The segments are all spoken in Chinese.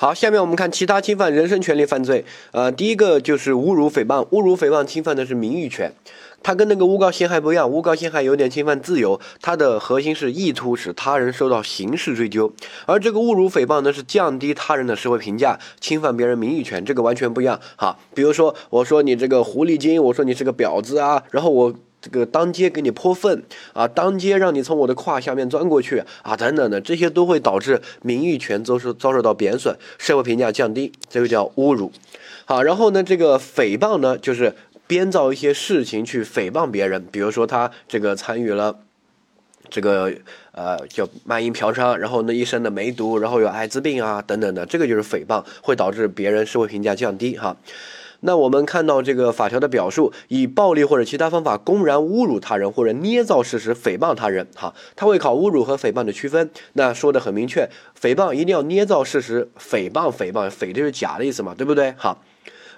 好，下面我们看其他侵犯人身权利犯罪。呃，第一个就是侮辱诽谤，侮辱诽谤侵犯的是名誉权，它跟那个诬告陷害不一样，诬告陷害有点侵犯自由，它的核心是意图使他人受到刑事追究，而这个侮辱诽谤呢是降低他人的社会评价，侵犯别人名誉权，这个完全不一样。好，比如说我说你这个狐狸精，我说你是个婊子啊，然后我。这个当街给你泼粪啊，当街让你从我的胯下面钻过去啊，等等的，这些都会导致名誉权遭受遭受到贬损，社会评价降低，这个叫侮辱。好，然后呢，这个诽谤呢，就是编造一些事情去诽谤别人，比如说他这个参与了这个呃叫卖淫嫖娼，然后呢一身的梅毒，然后有艾滋病啊等等的，这个就是诽谤，会导致别人社会评价降低哈。那我们看到这个法条的表述，以暴力或者其他方法公然侮辱他人，或者捏造事实诽谤他人，哈，他会考侮辱和诽谤的区分。那说的很明确，诽谤一定要捏造事实，诽谤诽谤诽就是假的意思嘛，对不对？哈，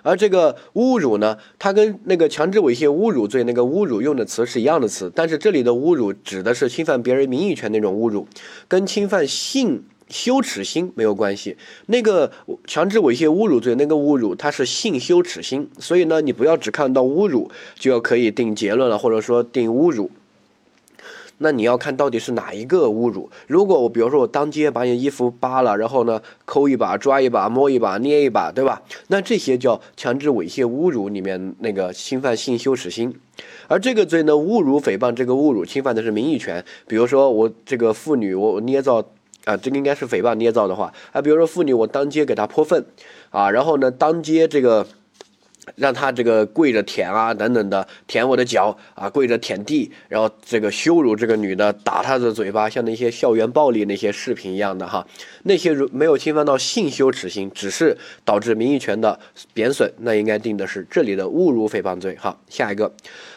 而这个侮辱呢，它跟那个强制猥亵侮辱罪那个侮辱用的词是一样的词，但是这里的侮辱指的是侵犯别人名誉权那种侮辱，跟侵犯性。羞耻心没有关系，那个强制猥亵侮辱罪，那个侮辱它是性羞耻心，所以呢，你不要只看到侮辱就要可以定结论了，或者说定侮辱。那你要看到底是哪一个侮辱。如果我比如说我当街把你衣服扒了，然后呢抠一把、抓一把、摸一把、捏一把，对吧？那这些叫强制猥亵侮辱里面那个侵犯性羞耻心。而这个罪呢，侮辱诽谤这个侮辱侵犯的是名誉权。比如说我这个妇女，我捏造。啊，这个应该是诽谤捏造的话啊，比如说妇女，我当街给她泼粪，啊，然后呢，当街这个让她这个跪着舔啊，等等的舔我的脚啊，跪着舔地，然后这个羞辱这个女的，打她的嘴巴，像那些校园暴力那些视频一样的哈，那些如没有侵犯到性羞耻心，只是导致名誉权的贬损，那应该定的是这里的侮辱诽谤罪。好，下一个。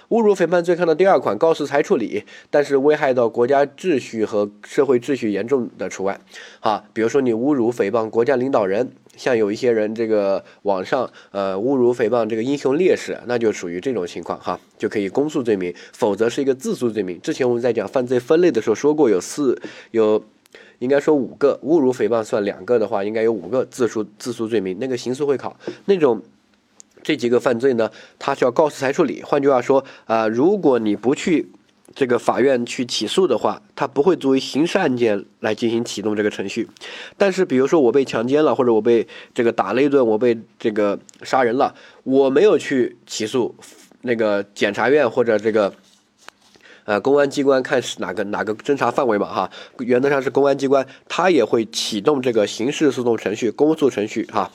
侮辱诽谤罪看到第二款，告诉裁处理，但是危害到国家秩序和社会秩序严重的除外。哈，比如说你侮辱诽谤国家领导人，像有一些人这个网上呃侮辱诽谤这个英雄烈士，那就属于这种情况哈，就可以公诉罪名，否则是一个自诉罪名。之前我们在讲犯罪分类的时候说过，有四有，应该说五个侮辱诽谤算两个的话，应该有五个自诉自诉罪名。那个刑诉会考那种。这几个犯罪呢，他需要告诉裁处理。换句话说，啊，如果你不去这个法院去起诉的话，他不会作为刑事案件来进行启动这个程序。但是，比如说我被强奸了，或者我被这个打了一顿，我被这个杀人了，我没有去起诉，那个检察院或者这个呃公安机关看是哪个哪个侦查范围嘛，哈，原则上是公安机关，他也会启动这个刑事诉讼程序、公诉程序，哈。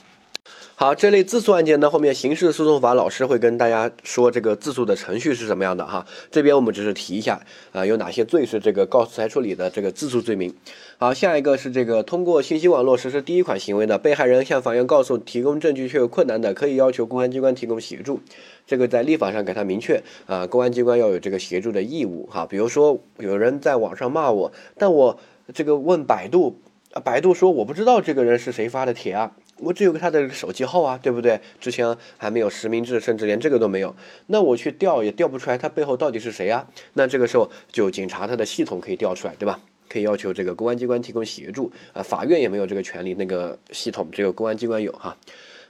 好，这类自诉案件呢，后面刑事诉讼法老师会跟大家说这个自诉的程序是什么样的哈。这边我们只是提一下啊，有哪些罪是这个告诉裁处理的这个自诉罪名。好，下一个是这个通过信息网络实施第一款行为的被害人向法院告诉提供证据却有困难的，可以要求公安机关提供协助。这个在立法上给他明确啊，公安机关要有这个协助的义务哈。比如说有人在网上骂我，但我这个问百度，百度说我不知道这个人是谁发的帖啊。我只有个他的手机号啊，对不对？之前还没有实名制，甚至连这个都没有。那我去调也调不出来，他背后到底是谁啊？那这个时候就警察他的系统可以调出来，对吧？可以要求这个公安机关提供协助啊。法院也没有这个权利，那个系统只有公安机关有哈。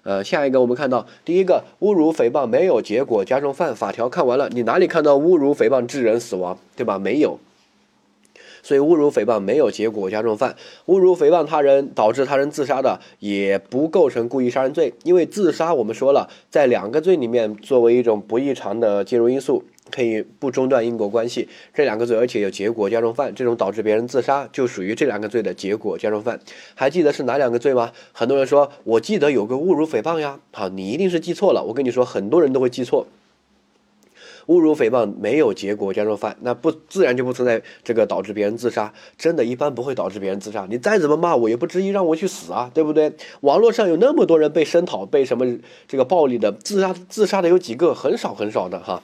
呃，下一个我们看到第一个侮辱诽谤没有结果加重犯法条看完了，你哪里看到侮辱诽谤致人死亡，对吧？没有。所以侮辱诽谤没有结果加重犯，侮辱诽谤他人导致他人自杀的也不构成故意杀人罪，因为自杀我们说了，在两个罪里面作为一种不异常的介入因素，可以不中断因果关系。这两个罪而且有结果加重犯，这种导致别人自杀就属于这两个罪的结果加重犯。还记得是哪两个罪吗？很多人说我记得有个侮辱诽谤呀，好，你一定是记错了。我跟你说，很多人都会记错。侮辱诽谤没有结果加重犯，那不自然就不存在这个导致别人自杀。真的，一般不会导致别人自杀。你再怎么骂我，也不至于让我去死啊，对不对？网络上有那么多人被声讨、被什么这个暴力的自杀，自杀的有几个？很少很少的哈。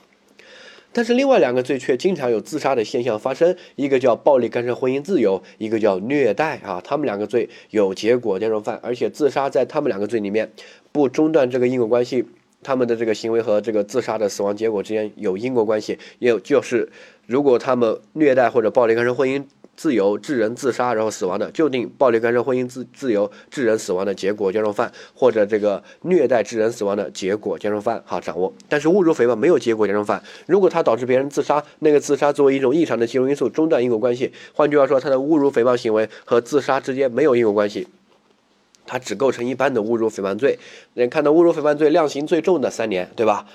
但是另外两个罪却经常有自杀的现象发生，一个叫暴力干涉婚姻自由，一个叫虐待啊。他们两个罪有结果加重犯，而且自杀在他们两个罪里面不中断这个因果关系。他们的这个行为和这个自杀的死亡结果之间有因果关系，也有就是如果他们虐待或者暴力干涉婚姻自由致人自杀然后死亡的，就定暴力干涉婚姻自自由致人死亡的结果加重犯，或者这个虐待致人死亡的结果加重犯，好掌握。但是侮辱诽谤没有结果加重犯，如果他导致别人自杀，那个自杀作为一种异常的其中因素，中断因果关系。换句话说，他的侮辱诽谤行为和自杀之间没有因果关系，他只构成一般的侮辱诽谤罪。能看到侮辱诽谤罪量刑最重的三年，对吧？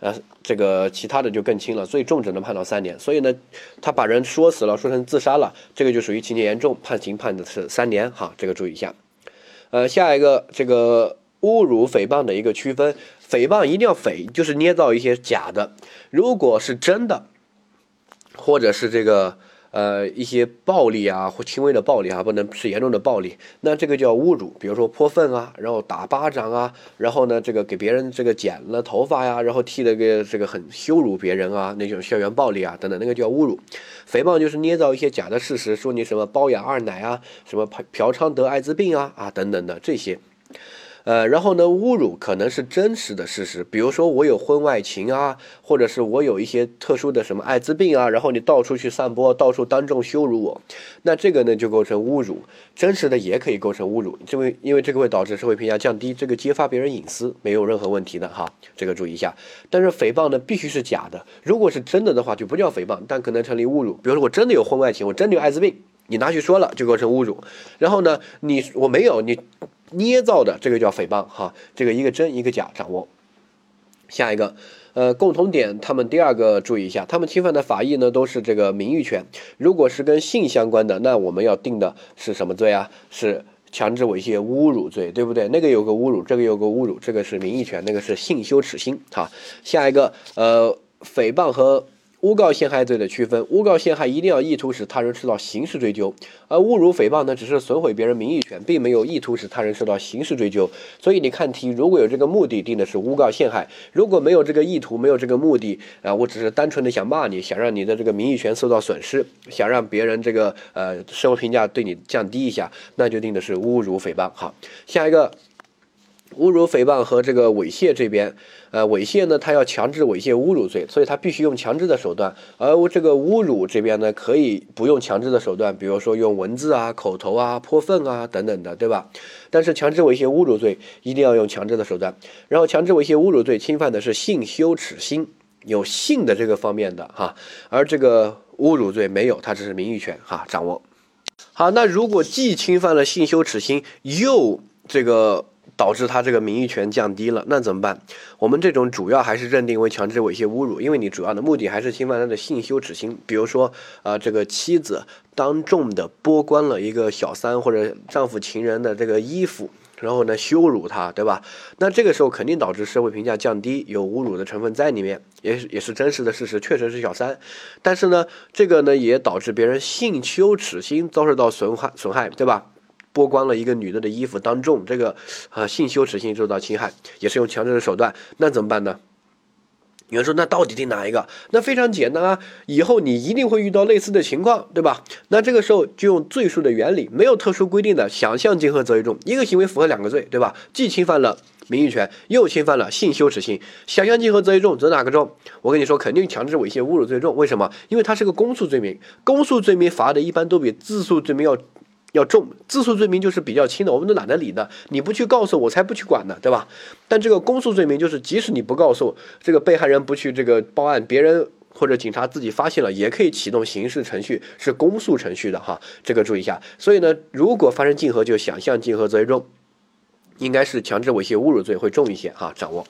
呃，这个其他的就更轻了，最重只能判到三年。所以呢，他把人说死了，说成自杀了，这个就属于情节严重，判刑判的是三年。哈，这个注意一下。呃，下一个这个侮辱诽谤的一个区分，诽谤一定要诽，就是捏造一些假的。如果是真的，或者是这个。呃，一些暴力啊，或轻微的暴力啊，不能是严重的暴力，那这个叫侮辱。比如说泼粪啊，然后打巴掌啊，然后呢，这个给别人这个剪了头发呀，然后剃了个这个很羞辱别人啊，那种校园暴力啊等等，那个叫侮辱。诽谤就是捏造一些假的事实，说你什么包养二奶啊，什么嫖娼得艾滋病啊啊等等的这些。呃，然后呢，侮辱可能是真实的事实，比如说我有婚外情啊，或者是我有一些特殊的什么艾滋病啊，然后你到处去散播，到处当众羞辱我，那这个呢就构成侮辱，真实的也可以构成侮辱，因为因为这个会导致社会评价降低，这个揭发别人隐私没有任何问题的哈，这个注意一下。但是诽谤呢必须是假的，如果是真的的话就不叫诽谤，但可能成立侮辱，比如说我真的有婚外情，我真的有艾滋病，你拿去说了就构成侮辱，然后呢你我没有你。捏造的这个叫诽谤哈，这个一个真一个假掌握。下一个，呃，共同点，他们第二个注意一下，他们侵犯的法益呢都是这个名誉权。如果是跟性相关的，那我们要定的是什么罪啊？是强制猥亵侮辱罪，对不对？那个有个侮辱，这个有个侮辱，这个是名誉权，那个是性羞耻心。哈，下一个，呃，诽谤和。诬告陷害罪的区分，诬告陷害一定要意图使他人受到刑事追究，而侮辱诽谤呢，只是损毁别人名誉权，并没有意图使他人受到刑事追究。所以你看题，如果有这个目的，定的是诬告陷害；如果没有这个意图，没有这个目的，啊，我只是单纯的想骂你，想让你的这个名誉权受到损失，想让别人这个呃社会评价对你降低一下，那就定的是侮辱诽谤。好，下一个。侮辱诽谤和这个猥亵这边，呃，猥亵呢，他要强制猥亵侮辱罪，所以他必须用强制的手段。而这个侮辱这边呢，可以不用强制的手段，比如说用文字啊、口头啊、泼粪啊等等的，对吧？但是强制猥亵侮辱罪一定要用强制的手段。然后强制猥亵侮辱罪侵犯的是性羞耻心，有性的这个方面的哈，而这个侮辱罪没有，它只是名誉权哈，掌握。好，那如果既侵犯了性羞耻心，又这个。导致他这个名誉权降低了，那怎么办？我们这种主要还是认定为强制猥亵侮辱，因为你主要的目的还是侵犯他的性羞耻心。比如说，啊，这个妻子当众的剥光了一个小三或者丈夫情人的这个衣服，然后呢羞辱他，对吧？那这个时候肯定导致社会评价降低，有侮辱的成分在里面，也也是真实的事实，确实是小三。但是呢，这个呢也导致别人性羞耻心遭受到损害，损害，对吧？剥光了一个女的的衣服，当众这个啊性羞耻心受到侵害，也是用强制的手段，那怎么办呢？有人说，那到底定哪一个？那非常简单啊，以后你一定会遇到类似的情况，对吧？那这个时候就用罪数的原理，没有特殊规定的，想象竞合责任重，一个行为符合两个罪，对吧？既侵犯了名誉权，又侵犯了性羞耻心，想象竞合责任重，则哪个重？我跟你说，肯定强制猥亵侮辱罪重，为什么？因为它是个公诉罪名，公诉罪名罚的一般都比自诉罪名要。要重自诉罪名就是比较轻的，我们都懒得理的。你不去告诉我，才不去管呢，对吧？但这个公诉罪名就是，即使你不告诉这个被害人不去这个报案，别人或者警察自己发现了，也可以启动刑事程序，是公诉程序的哈。这个注意一下。所以呢，如果发生竞合，就想象竞合责任重，应该是强制猥亵侮辱罪会重一些哈。掌握。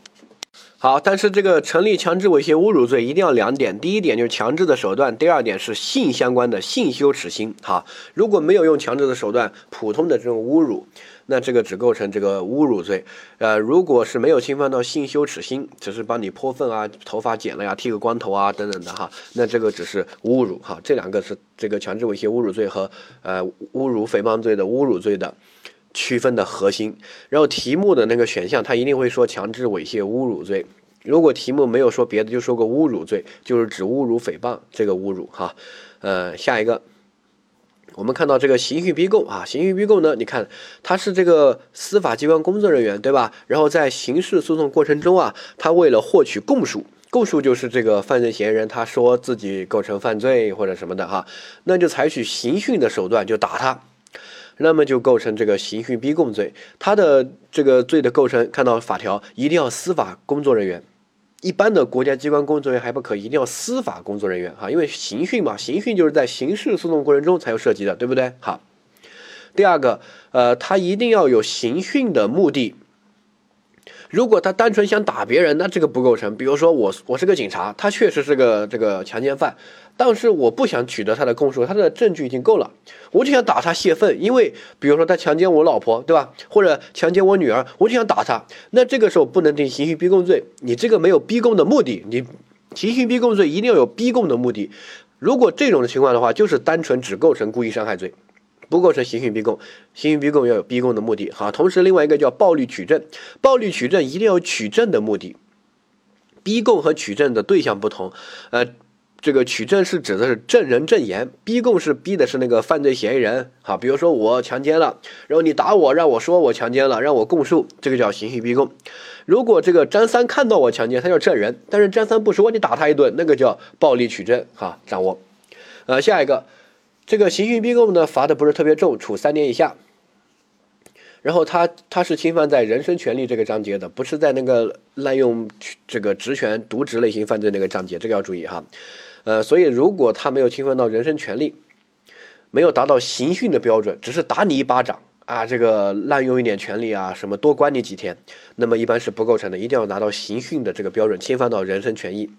好，但是这个成立强制猥亵侮辱罪一定要两点，第一点就是强制的手段，第二点是性相关的性羞耻心。哈，如果没有用强制的手段，普通的这种侮辱，那这个只构成这个侮辱罪。呃，如果是没有侵犯到性羞耻心，只是帮你泼粪啊、头发剪了呀、剃个光头啊等等的哈，那这个只是侮辱。哈，这两个是这个强制猥亵侮辱罪和呃侮辱诽谤罪的侮辱罪的。区分的核心，然后题目的那个选项，他一定会说强制猥亵侮辱罪。如果题目没有说别的，就说个侮辱罪，就是指侮辱诽谤这个侮辱哈。呃，下一个，我们看到这个刑讯逼供啊，刑讯逼供呢，你看他是这个司法机关工作人员对吧？然后在刑事诉讼过程中啊，他为了获取供述。供述就是这个犯罪嫌疑人他说自己构成犯罪或者什么的哈，那就采取刑讯的手段就打他，那么就构成这个刑讯逼供罪。他的这个罪的构成，看到法条一定要司法工作人员。一般的国家机关工作人员还不可，一定要司法工作人员哈，因为刑讯嘛，刑讯就是在刑事诉讼过程中才有涉及的，对不对？好，第二个，呃，他一定要有刑讯的目的。如果他单纯想打别人，那这个不构成。比如说我我是个警察，他确实是个这个强奸犯，但是我不想取得他的供述，他的证据已经够了，我就想打他泄愤。因为比如说他强奸我老婆，对吧？或者强奸我女儿，我就想打他。那这个时候不能定刑讯逼供罪，你这个没有逼供的目的，你刑讯逼供罪一定要有逼供的目的。如果这种情况的话，就是单纯只构成故意伤害罪。不构成刑讯逼供，刑讯逼供要有逼供的目的，好，同时另外一个叫暴力取证，暴力取证一定要有取证的目的，逼供和取证的对象不同，呃，这个取证是指的是证人证言，逼供是逼的是那个犯罪嫌疑人，好，比如说我强奸了，然后你打我，让我说我强奸了，让我供述，这个叫刑讯逼供。如果这个张三看到我强奸，他叫证人，但是张三不说，你打他一顿，那个叫暴力取证，哈，掌握，呃，下一个。这个刑讯逼供呢，罚的不是特别重，处三年以下。然后他他是侵犯在人身权利这个章节的，不是在那个滥用这个职权渎职类型犯罪那个章节，这个要注意哈。呃，所以如果他没有侵犯到人身权利，没有达到刑讯的标准，只是打你一巴掌啊，这个滥用一点权利啊，什么多关你几天，那么一般是不构成的，一定要拿到刑讯的这个标准，侵犯到人身权益。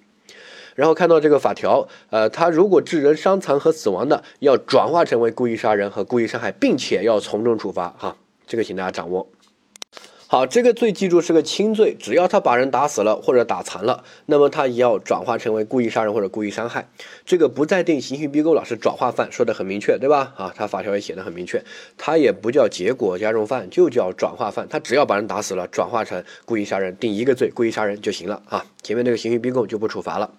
然后看到这个法条，呃，他如果致人伤残和死亡的，要转化成为故意杀人和故意伤害，并且要从重处罚，哈，这个请大家掌握。好，这个罪记住是个轻罪，只要他把人打死了或者打残了，那么他也要转化成为故意杀人或者故意伤害。这个不再定刑讯逼供了，是转化犯，说的很明确，对吧？啊，他法条也写的很明确，他也不叫结果加重犯，就叫转化犯，他只要把人打死了，转化成故意杀人，定一个罪，故意杀人就行了啊。前面那个刑讯逼供就不处罚了。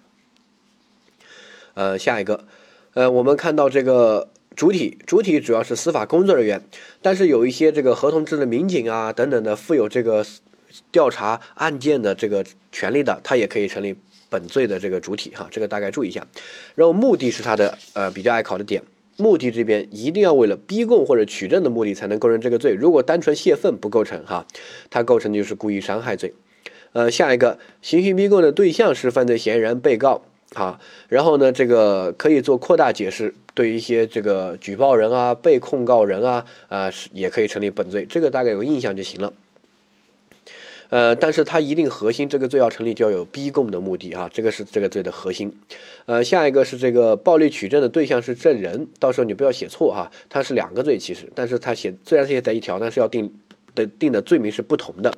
呃，下一个，呃，我们看到这个主体，主体主要是司法工作人员，但是有一些这个合同制的民警啊等等的，负有这个调查案件的这个权利的，他也可以成立本罪的这个主体哈，这个大概注意一下。然后目的是他的呃比较爱考的点，目的这边一定要为了逼供或者取证的目的才能构成这个罪，如果单纯泄愤不构成哈，它构成的就是故意伤害罪。呃，下一个，刑讯逼供的对象是犯罪嫌疑人、被告。好，然后呢，这个可以做扩大解释，对一些这个举报人啊、被控告人啊，啊是也可以成立本罪，这个大概有个印象就行了。呃，但是它一定核心，这个罪要成立就要有逼供的目的啊，这个是这个罪的核心。呃，下一个是这个暴力取证的对象是证人，到时候你不要写错哈，它是两个罪其实，但是它写虽然是写在一条，但是要定的定的罪名是不同的。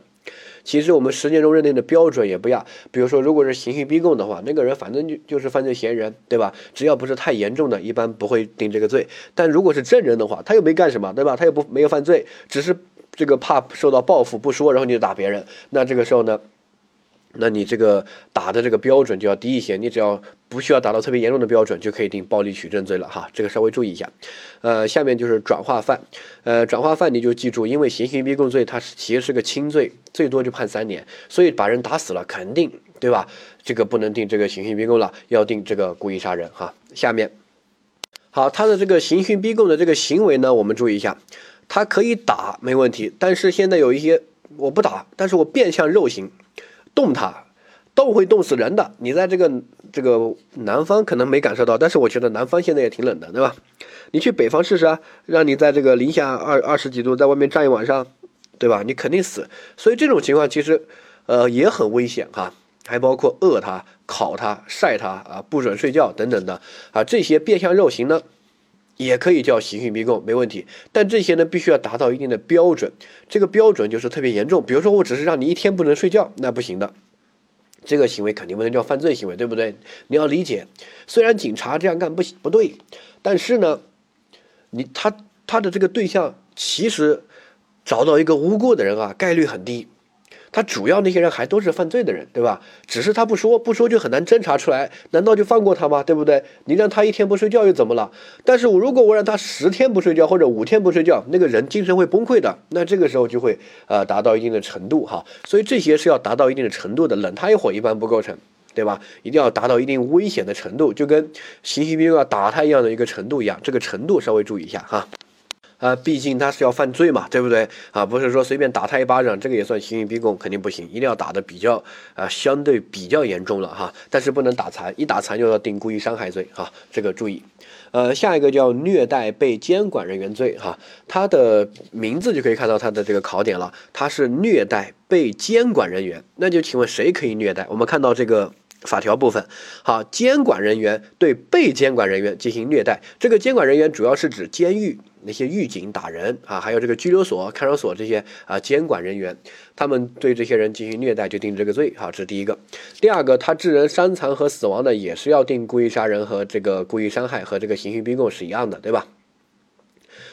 其实我们实践中认定的标准也不一样。比如说，如果是刑讯逼供的话，那个人反正就就是犯罪嫌疑人，对吧？只要不是太严重的，一般不会定这个罪。但如果是证人的话，他又没干什么，对吧？他又不没有犯罪，只是这个怕受到报复不说，然后你就打别人。那这个时候呢？那你这个打的这个标准就要低一些，你只要不需要达到特别严重的标准，就可以定暴力取证罪了哈。这个稍微注意一下。呃，下面就是转化犯，呃，转化犯你就记住，因为刑讯逼供罪它其实是个轻罪，最多就判三年，所以把人打死了肯定对吧？这个不能定这个刑讯逼供了，要定这个故意杀人哈。下面，好，他的这个刑讯逼供的这个行为呢，我们注意一下，他可以打没问题，但是现在有一些我不打，但是我变相肉刑。冻它，冻会冻死人的。你在这个这个南方可能没感受到，但是我觉得南方现在也挺冷的，对吧？你去北方试试啊，让你在这个零下二二十几度在外面站一晚上，对吧？你肯定死。所以这种情况其实，呃，也很危险哈。还包括饿它、烤它、晒它啊，不准睡觉等等的啊，这些变相肉刑呢，也可以叫刑讯逼供，没问题。但这些呢，必须要达到一定的标准。这个标准就是特别严重。比如说，我只是让你一天不能睡觉，那不行的。这个行为肯定不能叫犯罪行为，对不对？你要理解，虽然警察这样干不行不对，但是呢，你他他的这个对象其实找到一个无辜的人啊，概率很低。他主要那些人还都是犯罪的人，对吧？只是他不说，不说就很难侦查出来。难道就放过他吗？对不对？你让他一天不睡觉又怎么了？但是我如果我让他十天不睡觉或者五天不睡觉，那个人精神会崩溃的。那这个时候就会呃达到一定的程度哈。所以这些是要达到一定的程度的，冷他一会儿一般不构成。对吧？一定要达到一定危险的程度，就跟刑讯逼供要打他一样的一个程度一样，这个程度稍微注意一下哈。啊，毕竟他是要犯罪嘛，对不对？啊，不是说随便打他一巴掌，这个也算刑讯逼供，肯定不行，一定要打的比较啊，相对比较严重了哈。但是不能打残，一打残就要定故意伤害罪哈，这个注意。呃，下一个叫虐待被监管人员罪哈，它的名字就可以看到它的这个考点了，它是虐待被监管人员，那就请问谁可以虐待？我们看到这个。法条部分，好，监管人员对被监管人员进行虐待，这个监管人员主要是指监狱那些狱警打人啊，还有这个拘留所、看守所这些啊监管人员，他们对这些人进行虐待就定这个罪，好，这是第一个。第二个，他致人伤残和死亡的也是要定故意杀人和这个故意伤害和这个刑讯逼供是一样的，对吧？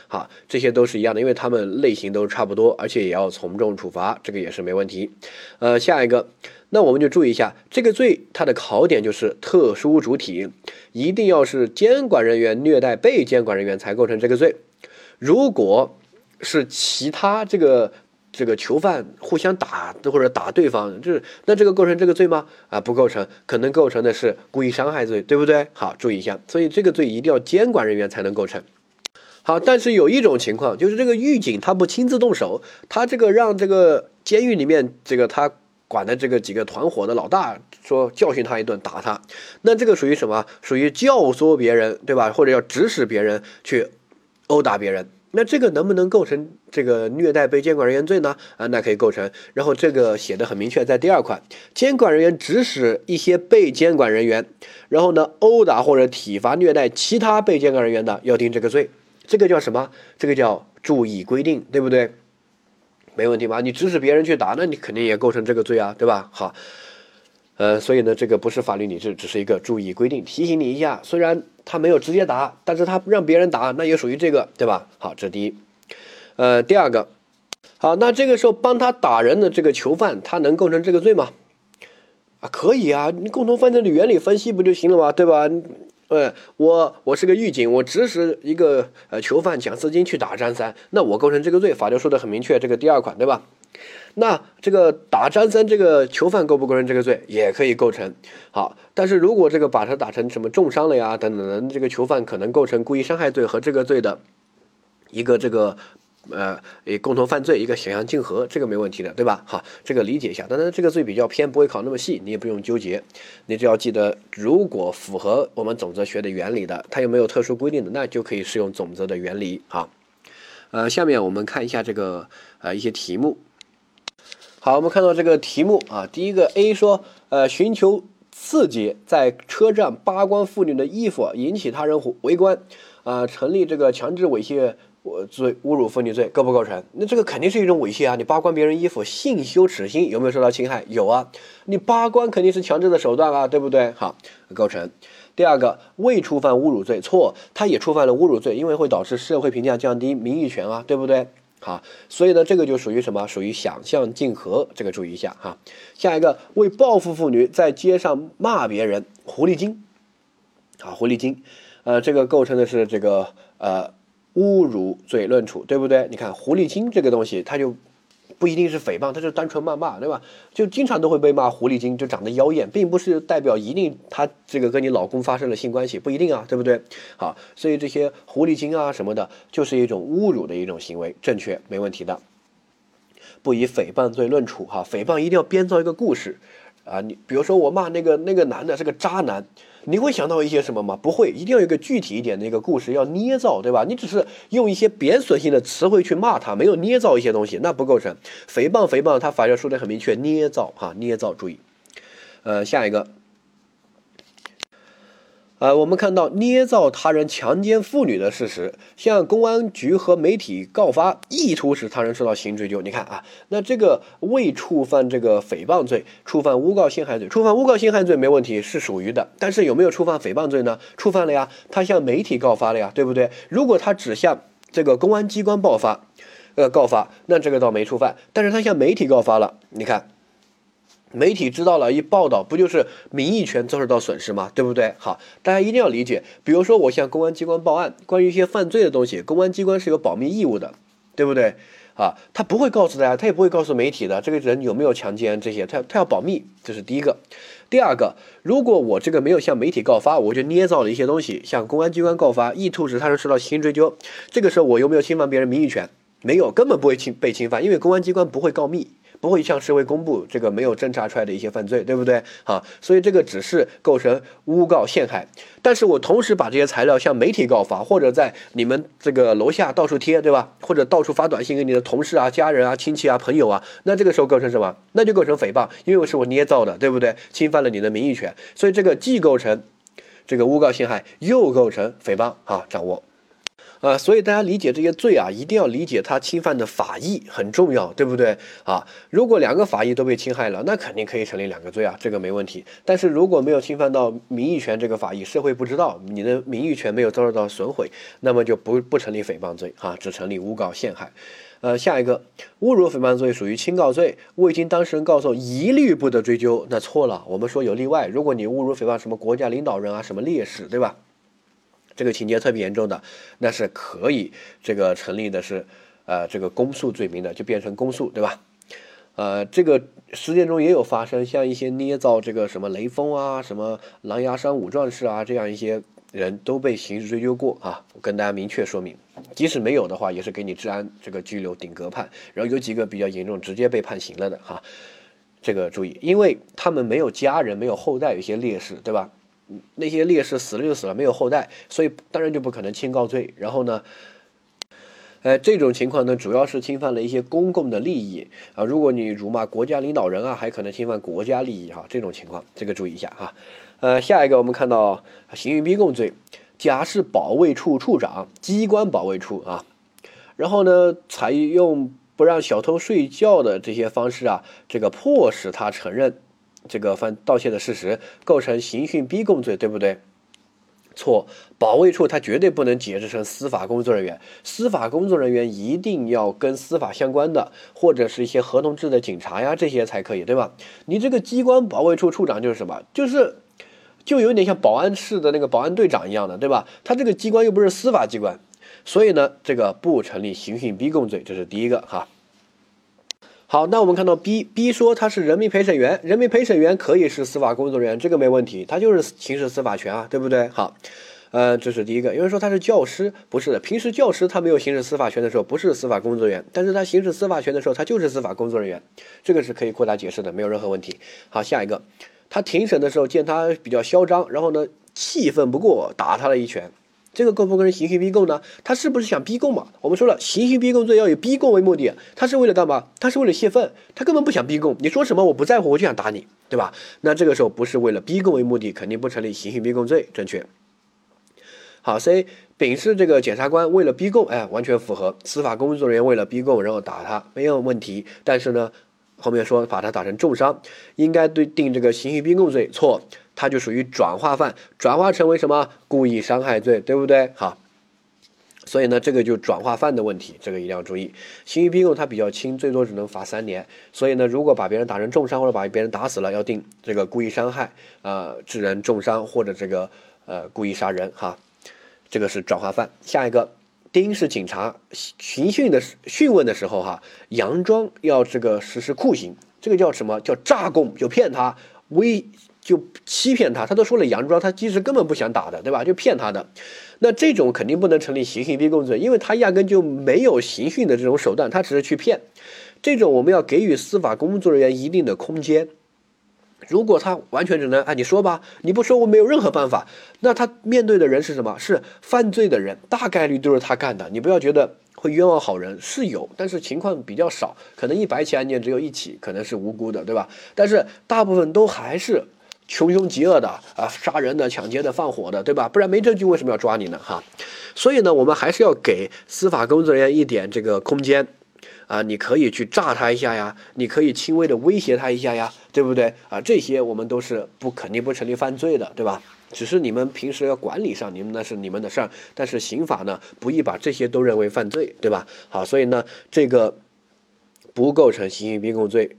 好，这些都是一样的，因为他们类型都差不多，而且也要从重处罚，这个也是没问题。呃，下一个。那我们就注意一下这个罪，它的考点就是特殊主体，一定要是监管人员虐待被监管人员才构成这个罪。如果是其他这个这个囚犯互相打或者打对方，就是那这个构成这个罪吗？啊，不构成，可能构成的是故意伤害罪，对不对？好，注意一下，所以这个罪一定要监管人员才能构成。好，但是有一种情况，就是这个狱警他不亲自动手，他这个让这个监狱里面这个他。管的这个几个团伙的老大说教训他一顿打他，那这个属于什么？属于教唆别人，对吧？或者要指使别人去殴打别人，那这个能不能构成这个虐待被监管人员罪呢？啊，那可以构成。然后这个写的很明确，在第二款，监管人员指使一些被监管人员，然后呢殴打或者体罚虐待其他被监管人员的，要定这个罪。这个叫什么？这个叫注意规定，对不对？没问题吧？你指使别人去打，那你肯定也构成这个罪啊，对吧？好，呃，所以呢，这个不是法律理智，只是一个注意规定，提醒你一下。虽然他没有直接打，但是他让别人打，那也属于这个，对吧？好，这第一。呃，第二个，好，那这个时候帮他打人的这个囚犯，他能构成这个罪吗？啊，可以啊，你共同犯罪的原理分析不就行了吗？对吧？对，我我是个狱警，我指使一个呃囚犯蒋思金去打张三，那我构成这个罪，法律说的很明确，这个第二款对吧？那这个打张三这个囚犯构不构成这个罪，也可以构成。好，但是如果这个把他打成什么重伤了呀等等等，这个囚犯可能构成故意伤害罪和这个罪的一个这个。呃，也共同犯罪一个想象竞合，这个没问题的，对吧？好，这个理解一下。当然，这个罪比较偏，不会考那么细，你也不用纠结。你只要记得，如果符合我们总则学的原理的，它又没有特殊规定的，那就可以适用总则的原理。好，呃，下面我们看一下这个呃一些题目。好，我们看到这个题目啊，第一个 A 说，呃，寻求刺激，在车站扒光妇女的衣服，引起他人围观，啊，成立这个强制猥亵。罪侮辱妇女罪构不构成？那这个肯定是一种猥亵啊！你扒光别人衣服，性羞耻心有没有受到侵害？有啊！你扒光肯定是强制的手段啊，对不对？好，构成。第二个，未触犯侮辱罪，错，他也触犯了侮辱罪，因为会导致社会评价降低，名誉权啊，对不对？啊，所以呢，这个就属于什么？属于想象竞合，这个注意一下哈。下一个，为报复妇女在街上骂别人，狐狸精，啊，狐狸精，呃，这个构成的是这个呃。侮辱罪论处，对不对？你看狐狸精这个东西，它就不一定是诽谤，他是单纯谩骂，对吧？就经常都会被骂狐狸精，就长得妖艳，并不是代表一定他这个跟你老公发生了性关系，不一定啊，对不对？好，所以这些狐狸精啊什么的，就是一种侮辱的一种行为，正确，没问题的。不以诽谤罪论处，哈，诽谤一定要编造一个故事。啊，你比如说我骂那个那个男的是个渣男，你会想到一些什么吗？不会，一定要有一个具体一点的一个故事，要捏造，对吧？你只是用一些贬损性的词汇去骂他，没有捏造一些东西，那不构成诽谤。诽谤他法院说的很明确，捏造哈，捏造，注意。呃，下一个。呃，我们看到捏造他人强奸妇女的事实，向公安局和媒体告发，意图使他人受到刑事追究。你看啊，那这个未触犯这个诽谤罪，触犯诬告陷害罪，触犯诬告陷害罪没问题，是属于的。但是有没有触犯诽谤罪呢？触犯了呀，他向媒体告发了呀，对不对？如果他只向这个公安机关报发，呃，告发，那这个倒没触犯。但是他向媒体告发了，你看。媒体知道了一报道，不就是名誉权遭受到损失吗？对不对？好，大家一定要理解。比如说，我向公安机关报案，关于一些犯罪的东西，公安机关是有保密义务的，对不对？啊，他不会告诉大家，他也不会告诉媒体的，这个人有没有强奸这些，他他要保密，这是第一个。第二个，如果我这个没有向媒体告发，我就捏造了一些东西，向公安机关告发，意图使他人受到刑事追究，这个时候我有没有侵犯别人名誉权？没有，根本不会侵被侵犯，因为公安机关不会告密。不会向社会公布这个没有侦查出来的一些犯罪，对不对？啊，所以这个只是构成诬告陷害。但是我同时把这些材料向媒体告发，或者在你们这个楼下到处贴，对吧？或者到处发短信给你的同事啊、家人啊、亲戚啊、朋友啊，那这个时候构成什么？那就构成诽谤，因为是我捏造的，对不对？侵犯了你的名誉权，所以这个既构成这个诬告陷害，又构成诽谤啊，掌握。啊，所以大家理解这些罪啊，一定要理解他侵犯的法益很重要，对不对啊？如果两个法益都被侵害了，那肯定可以成立两个罪啊，这个没问题。但是如果没有侵犯到名誉权这个法益，社会不知道你的名誉权没有遭受到损毁，那么就不不成立诽谤罪啊，只成立诬告陷害。呃，下一个侮辱诽谤罪属于轻告罪，未经当事人告诉一律不得追究，那错了。我们说有例外，如果你侮辱诽谤什么国家领导人啊，什么烈士，对吧？这个情节特别严重的，那是可以这个成立的是，呃，这个公诉罪名的，就变成公诉，对吧？呃，这个实践中也有发生，像一些捏造这个什么雷锋啊、什么狼牙山五壮士啊这样一些人都被刑事追究过啊。我跟大家明确说明，即使没有的话，也是给你治安这个拘留顶格判，然后有几个比较严重，直接被判刑了的哈。这个注意，因为他们没有家人，没有后代，有些烈士，对吧？那些烈士死了就死了，没有后代，所以当然就不可能轻告罪。然后呢，呃，这种情况呢，主要是侵犯了一些公共的利益啊。如果你辱骂国家领导人啊，还可能侵犯国家利益哈。这种情况，这个注意一下哈。呃，下一个我们看到刑讯逼供罪，甲是保卫处处长，机关保卫处啊。然后呢，采用不让小偷睡觉的这些方式啊，这个迫使他承认。这个犯盗窃的事实构成刑讯逼供罪，对不对？错，保卫处他绝对不能解释成司法工作人员，司法工作人员一定要跟司法相关的，或者是一些合同制的警察呀这些才可以，对吧？你这个机关保卫处处长就是什么？就是就有点像保安室的那个保安队长一样的，对吧？他这个机关又不是司法机关，所以呢，这个不成立刑讯逼供罪，这是第一个哈。好，那我们看到 B，B 说他是人民陪审员，人民陪审员可以是司法工作人员，这个没问题，他就是行使司法权啊，对不对？好，呃，这是第一个。有人说他是教师，不是的，平时教师他没有行使司法权的时候不是司法工作人员，但是他行使司法权的时候他就是司法工作人员，这个是可以扩大解释的，没有任何问题。好，下一个，他庭审的时候见他比较嚣张，然后呢气愤不过，打他了一拳。这个构不构成刑讯逼供呢？他是不是想逼供嘛？我们说了，刑讯逼供罪要以逼供为目的，他是为了干嘛？他是为了泄愤，他根本不想逼供。你说什么我不在乎，我就想打你，对吧？那这个时候不是为了逼供为目的，肯定不成立刑讯逼供罪，正确。好，C 丙是这个检察官为了逼供，哎，完全符合。司法工作人员为了逼供，然后打他，没有问题。但是呢，后面说把他打成重伤，应该对定这个刑讯逼供罪，错。它就属于转化犯，转化成为什么故意伤害罪，对不对？好，所以呢，这个就转化犯的问题，这个一定要注意。刑讯逼供它比较轻，最多只能罚三年。所以呢，如果把别人打成重伤或者把别人打死了，要定这个故意伤害，呃，致人重伤或者这个呃故意杀人，哈，这个是转化犯。下一个，丁是警察刑讯的讯问的时候，哈，佯装要这个实施酷刑，这个叫什么叫诈供，就骗他威。就欺骗他，他都说了佯装，他其实根本不想打的，对吧？就骗他的，那这种肯定不能成立刑讯逼供罪，因为他压根就没有刑讯的这种手段，他只是去骗。这种我们要给予司法工作人员一定的空间。如果他完全只能，啊，你说吧，你不说我没有任何办法，那他面对的人是什么？是犯罪的人，大概率都是他干的。你不要觉得会冤枉好人，是有，但是情况比较少，可能一百起案件只有一起可能是无辜的，对吧？但是大部分都还是。穷凶极恶的啊，杀人的、抢劫的、放火的，对吧？不然没证据为什么要抓你呢？哈，所以呢，我们还是要给司法工作人员一点这个空间啊，你可以去炸他一下呀，你可以轻微的威胁他一下呀，对不对啊？这些我们都是不肯定不成立犯罪的，对吧？只是你们平时要管理上，你们那是你们的事儿，但是刑法呢不宜把这些都认为犯罪，对吧？好，所以呢，这个不构成刑讯逼供罪。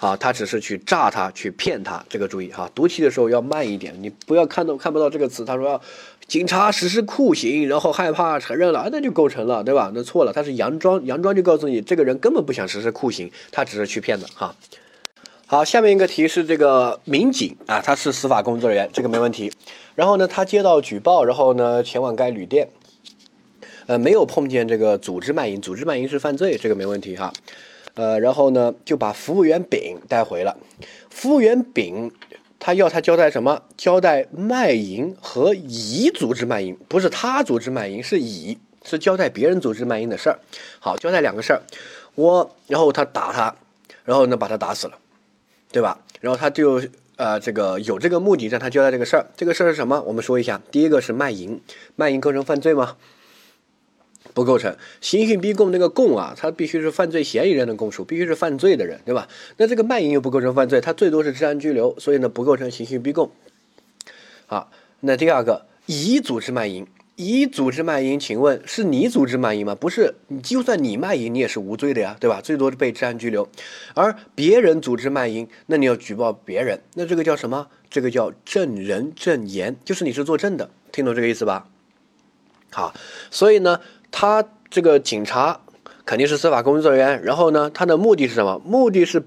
啊，他只是去诈他，去骗他，这个注意哈。读题的时候要慢一点，你不要看到看不到这个词，他说警察实施酷刑，然后害怕承认了，那就构成了，对吧？那错了，他是佯装，佯装就告诉你，这个人根本不想实施酷刑，他只是去骗的哈。好，下面一个题是这个民警啊，他是司法工作人员，这个没问题。然后呢，他接到举报，然后呢前往该旅店，呃，没有碰见这个组织卖淫，组织卖淫是犯罪，这个没问题哈。呃，然后呢就把服务员丙带回了，服务员丙。他要他交代什么？交代卖淫和乙组织卖淫，不是他组织卖淫，是乙，是交代别人组织卖淫的事儿。好，交代两个事儿，我，然后他打他，然后呢把他打死了，对吧？然后他就呃这个有这个目的让他交代这个事儿，这个事儿是什么？我们说一下，第一个是卖淫，卖淫构成犯罪吗？不构成刑讯逼供那个供啊，他必须是犯罪嫌疑人的供述，必须是犯罪的人，对吧？那这个卖淫又不构成犯罪，他最多是治安拘留，所以呢不构成刑讯逼供。好，那第二个乙组织卖淫，乙组织卖淫，请问是你组织卖淫吗？不是，你就算你卖淫，你也是无罪的呀，对吧？最多是被治安拘留。而别人组织卖淫，那你要举报别人，那这个叫什么？这个叫证人证言，就是你是作证的，听懂这个意思吧？好，所以呢。他这个警察肯定是司法工作人员，然后呢，他的目的是什么？目的是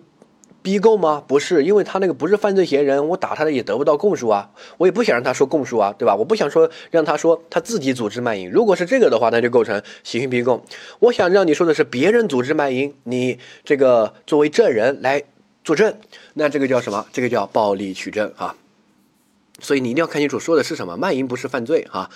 逼供吗？不是，因为他那个不是犯罪嫌疑人，我打他的也得不到供述啊，我也不想让他说供述啊，对吧？我不想说让他说他自己组织卖淫，如果是这个的话，那就构成刑讯逼供。我想让你说的是别人组织卖淫，你这个作为证人来作证，那这个叫什么？这个叫暴力取证啊。所以你一定要看清楚说的是什么，卖淫不是犯罪啊。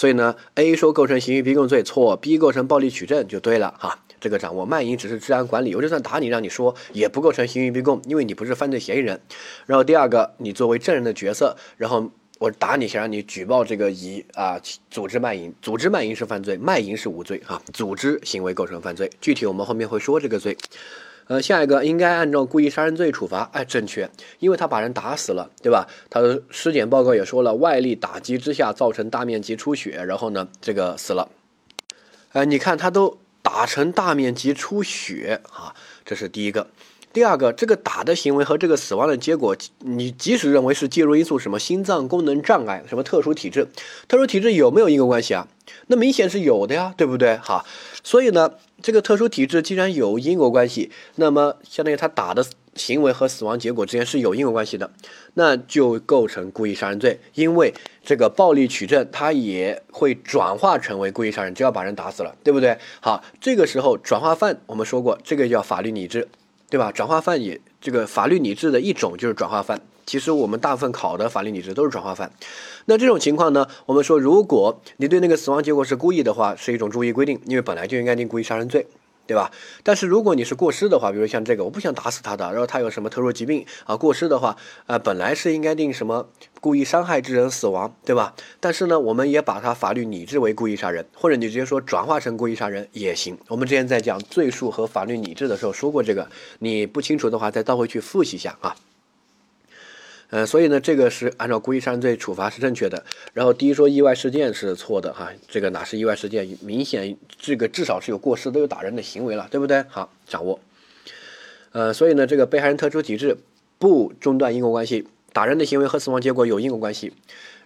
所以呢，A 说构成刑讯逼供罪错，B 构成暴力取证就对了哈。这个掌握卖淫只是治安管理，我就算打你让你说也不构成刑讯逼供，因为你不是犯罪嫌疑人。然后第二个，你作为证人的角色，然后我打你想让你举报这个乙啊组织卖淫，组织卖淫是犯罪，卖淫是无罪哈，组织行为构成犯罪，具体我们后面会说这个罪。呃，下一个应该按照故意杀人罪处罚，哎，正确，因为他把人打死了，对吧？他的尸检报告也说了，外力打击之下造成大面积出血，然后呢，这个死了。哎，你看他都打成大面积出血啊，这是第一个。第二个，这个打的行为和这个死亡的结果，你即使认为是介入因素，什么心脏功能障碍，什么特殊体质，特殊体质有没有因果关系啊？那明显是有的呀，对不对？好，所以呢。这个特殊体质既然有因果关系，那么相当于他打的行为和死亡结果之间是有因果关系的，那就构成故意杀人罪。因为这个暴力取证，它也会转化成为故意杀人，只要把人打死了，对不对？好，这个时候转化犯，我们说过，这个叫法律拟制，对吧？转化犯也这个法律拟制的一种就是转化犯。其实我们大部分考的法律拟制都是转化犯。那这种情况呢？我们说，如果你对那个死亡结果是故意的话，是一种注意规定，因为本来就应该定故意杀人罪，对吧？但是如果你是过失的话，比如像这个，我不想打死他的，然后他有什么特殊疾病啊，过失的话，呃，本来是应该定什么故意伤害致人死亡，对吧？但是呢，我们也把它法律拟制为故意杀人，或者你直接说转化成故意杀人也行。我们之前在讲罪数和法律拟制的时候说过这个，你不清楚的话，再倒回去复习一下啊。呃，所以呢，这个是按照故意杀人罪处罚是正确的。然后第一说意外事件是错的哈，这个哪是意外事件？明显这个至少是有过失，都有打人的行为了，对不对？好，掌握。呃，所以呢，这个被害人特殊体质不中断因果关系，打人的行为和死亡结果有因果关系。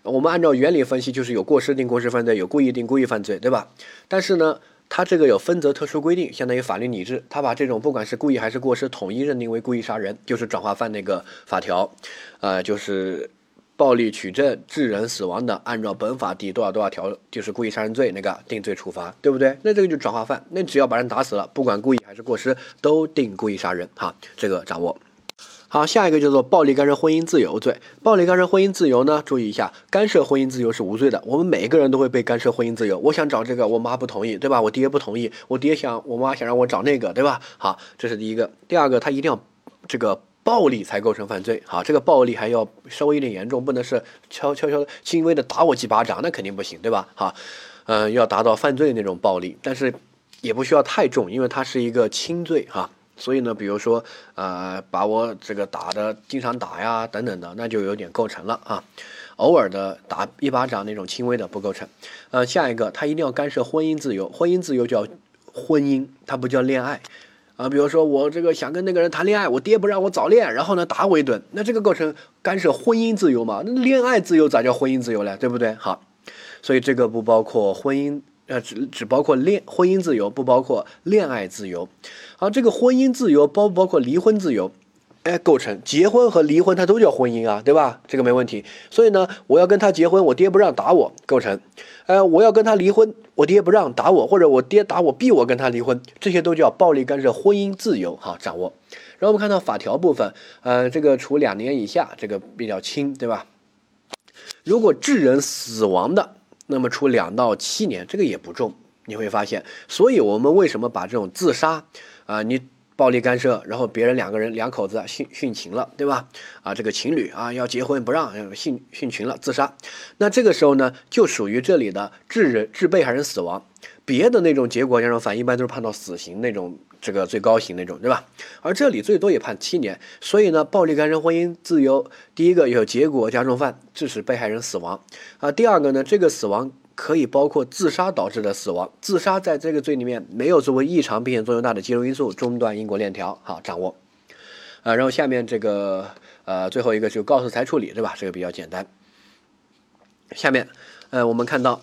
我们按照原理分析，就是有过失定过失犯罪，有故意定故意犯罪，对吧？但是呢。他这个有分则特殊规定，相当于法律拟制，他把这种不管是故意还是过失，统一认定为故意杀人，就是转化犯那个法条，呃，就是暴力取证致人死亡的，按照本法第多少多少条，就是故意杀人罪那个定罪处罚，对不对？那这个就转化犯，那只要把人打死了，不管故意还是过失，都定故意杀人，哈，这个掌握。好，下一个叫做暴力干涉婚姻自由罪。暴力干涉婚姻自由呢？注意一下，干涉婚姻自由是无罪的。我们每一个人都会被干涉婚姻自由。我想找这个，我妈不同意，对吧？我爹不同意，我爹想，我妈想让我找那个，对吧？好，这是第一个。第二个，他一定要这个暴力才构成犯罪。好，这个暴力还要稍微有点严重，不能是悄悄悄轻微的打我几巴掌，那肯定不行，对吧？好，嗯，要达到犯罪的那种暴力，但是也不需要太重，因为它是一个轻罪哈。所以呢，比如说，呃，把我这个打的经常打呀，等等的，那就有点构成了啊。偶尔的打一巴掌那种轻微的不构成。呃，下一个，他一定要干涉婚姻自由，婚姻自由叫婚姻，它不叫恋爱啊。比如说我这个想跟那个人谈恋爱，我爹不让我早恋，然后呢打我一顿，那这个构成干涉婚姻自由嘛？那恋爱自由咋叫婚姻自由嘞？对不对？好，所以这个不包括婚姻，呃，只只包括恋婚姻自由，不包括恋爱自由。好，这个婚姻自由包不包括离婚自由？哎，构成结婚和离婚，它都叫婚姻啊，对吧？这个没问题。所以呢，我要跟他结婚，我爹不让打我，构成。呃，我要跟他离婚，我爹不让打我，或者我爹打我，逼我跟他离婚，这些都叫暴力干涉婚姻自由。哈，掌握。然后我们看到法条部分，呃，这个处两年以下，这个比较轻，对吧？如果致人死亡的，那么处两到七年，这个也不重。你会发现，所以我们为什么把这种自杀啊，你。暴力干涉，然后别人两个人两口子殉殉情了，对吧？啊，这个情侣啊要结婚不让，殉殉情了，自杀。那这个时候呢，就属于这里的致人致被害人死亡。别的那种结果加重犯一般都是判到死刑那种，这个最高刑那种，对吧？而这里最多也判七年。所以呢，暴力干涉婚姻自由，第一个有结果加重犯，致使被害人死亡啊。第二个呢，这个死亡。可以包括自杀导致的死亡，自杀在这个罪里面没有作为异常并且作用大的介入因素，中断因果链条，好掌握。啊，然后下面这个呃最后一个就告诉才处理，对吧？这个比较简单。下面呃我们看到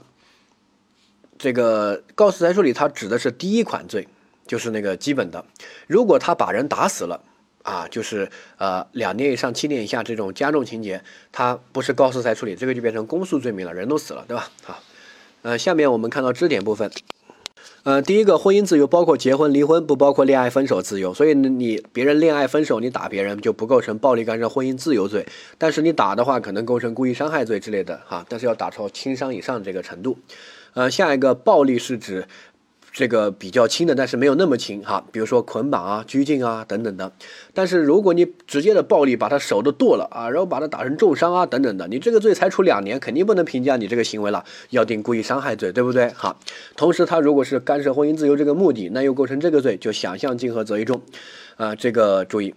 这个告诉才处理，它指的是第一款罪，就是那个基本的，如果他把人打死了。啊，就是呃两年以上七年以下这种加重情节，他不是告诉才处理，这个就变成公诉罪名了，人都死了，对吧？好，呃，下面我们看到支点部分，呃，第一个婚姻自由包括结婚离婚，不包括恋爱分手自由，所以你别人恋爱分手，你打别人就不构成暴力干涉婚姻自由罪，但是你打的话可能构成故意伤害罪之类的哈，但是要打到轻伤以上这个程度。呃，下一个暴力是指。这个比较轻的，但是没有那么轻哈，比如说捆绑啊、拘禁啊等等的。但是如果你直接的暴力把他手都剁了啊，然后把他打成重伤啊等等的，你这个罪才处两年，肯定不能评价你这个行为了，要定故意伤害罪，对不对？哈，同时他如果是干涉婚姻自由这个目的，那又构成这个罪，就想象竞合择一重，啊，这个注意。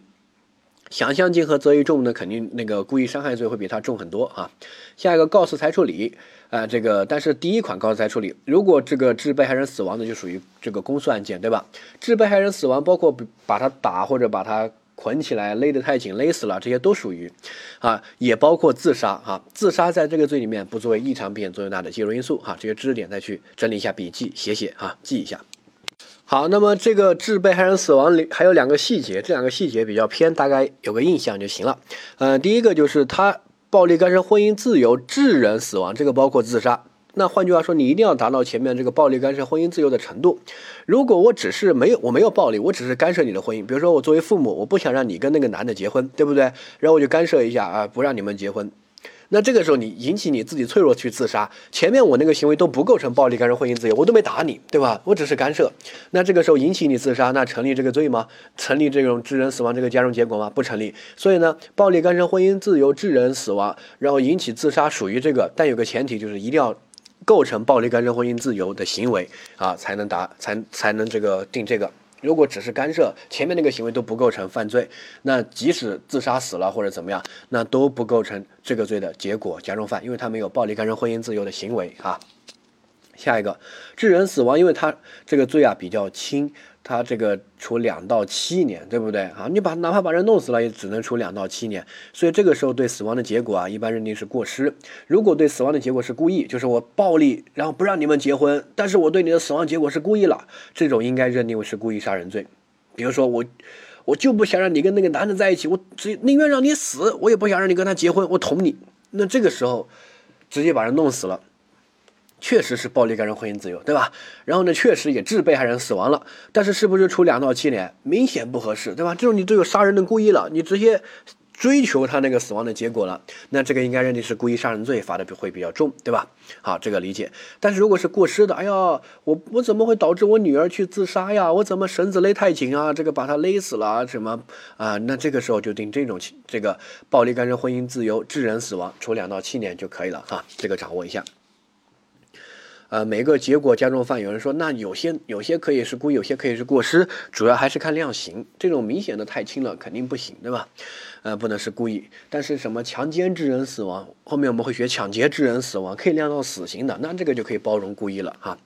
想象竞合择一重呢，肯定那个故意伤害罪会比它重很多啊。下一个告诉裁处理，啊，这个但是第一款告诉裁处理，如果这个致被害人死亡的就属于这个公诉案件，对吧？致被害人死亡包括把他打或者把他捆起来勒得太紧勒死了，这些都属于，啊，也包括自杀哈。自杀在这个罪里面不作为异常并作用大的介入因素哈。这些知识点再去整理一下笔记写写哈，记一下。好，那么这个致被害人死亡里还有两个细节，这两个细节比较偏，大概有个印象就行了。呃，第一个就是他暴力干涉婚姻自由致人死亡，这个包括自杀。那换句话说，你一定要达到前面这个暴力干涉婚姻自由的程度。如果我只是没有我没有暴力，我只是干涉你的婚姻，比如说我作为父母，我不想让你跟那个男的结婚，对不对？然后我就干涉一下啊，不让你们结婚。那这个时候你引起你自己脆弱去自杀，前面我那个行为都不构成暴力干涉婚姻自由，我都没打你，对吧？我只是干涉。那这个时候引起你自杀，那成立这个罪吗？成立这种致人死亡这个加重结果吗？不成立。所以呢，暴力干涉婚姻自由致人死亡，然后引起自杀属于这个，但有个前提就是一定要构成暴力干涉婚姻自由的行为啊，才能打才才能这个定这个。如果只是干涉，前面那个行为都不构成犯罪，那即使自杀死了或者怎么样，那都不构成这个罪的结果加重犯，因为他没有暴力干涉婚姻自由的行为啊。下一个致人死亡，因为他这个罪啊比较轻。他这个处两到七年，对不对啊？你把哪怕把人弄死了，也只能处两到七年。所以这个时候对死亡的结果啊，一般认定是过失。如果对死亡的结果是故意，就是我暴力然后不让你们结婚，但是我对你的死亡结果是故意了，这种应该认定为是故意杀人罪。比如说我，我就不想让你跟那个男的在一起，我只宁愿让你死，我也不想让你跟他结婚，我捅你。那这个时候直接把人弄死了。确实是暴力干涉婚姻自由，对吧？然后呢，确实也致被害人死亡了，但是是不是处两到七年？明显不合适，对吧？这种你都有杀人的故意了，你直接追求他那个死亡的结果了，那这个应该认定是故意杀人罪，罚的会比较重，对吧？好，这个理解。但是如果是过失的，哎呀，我我怎么会导致我女儿去自杀呀？我怎么绳子勒太紧啊？这个把她勒死了什么啊？那这个时候就定这种情这个暴力干涉婚姻自由致人死亡，处两到七年就可以了哈，这个掌握一下。呃，每个结果加重犯，有人说那有些有些可以是故意，有些可以是过失，主要还是看量刑。这种明显的太轻了，肯定不行，对吧？呃，不能是故意。但是什么强奸致人死亡，后面我们会学抢劫致人死亡，可以量到死刑的，那这个就可以包容故意了哈。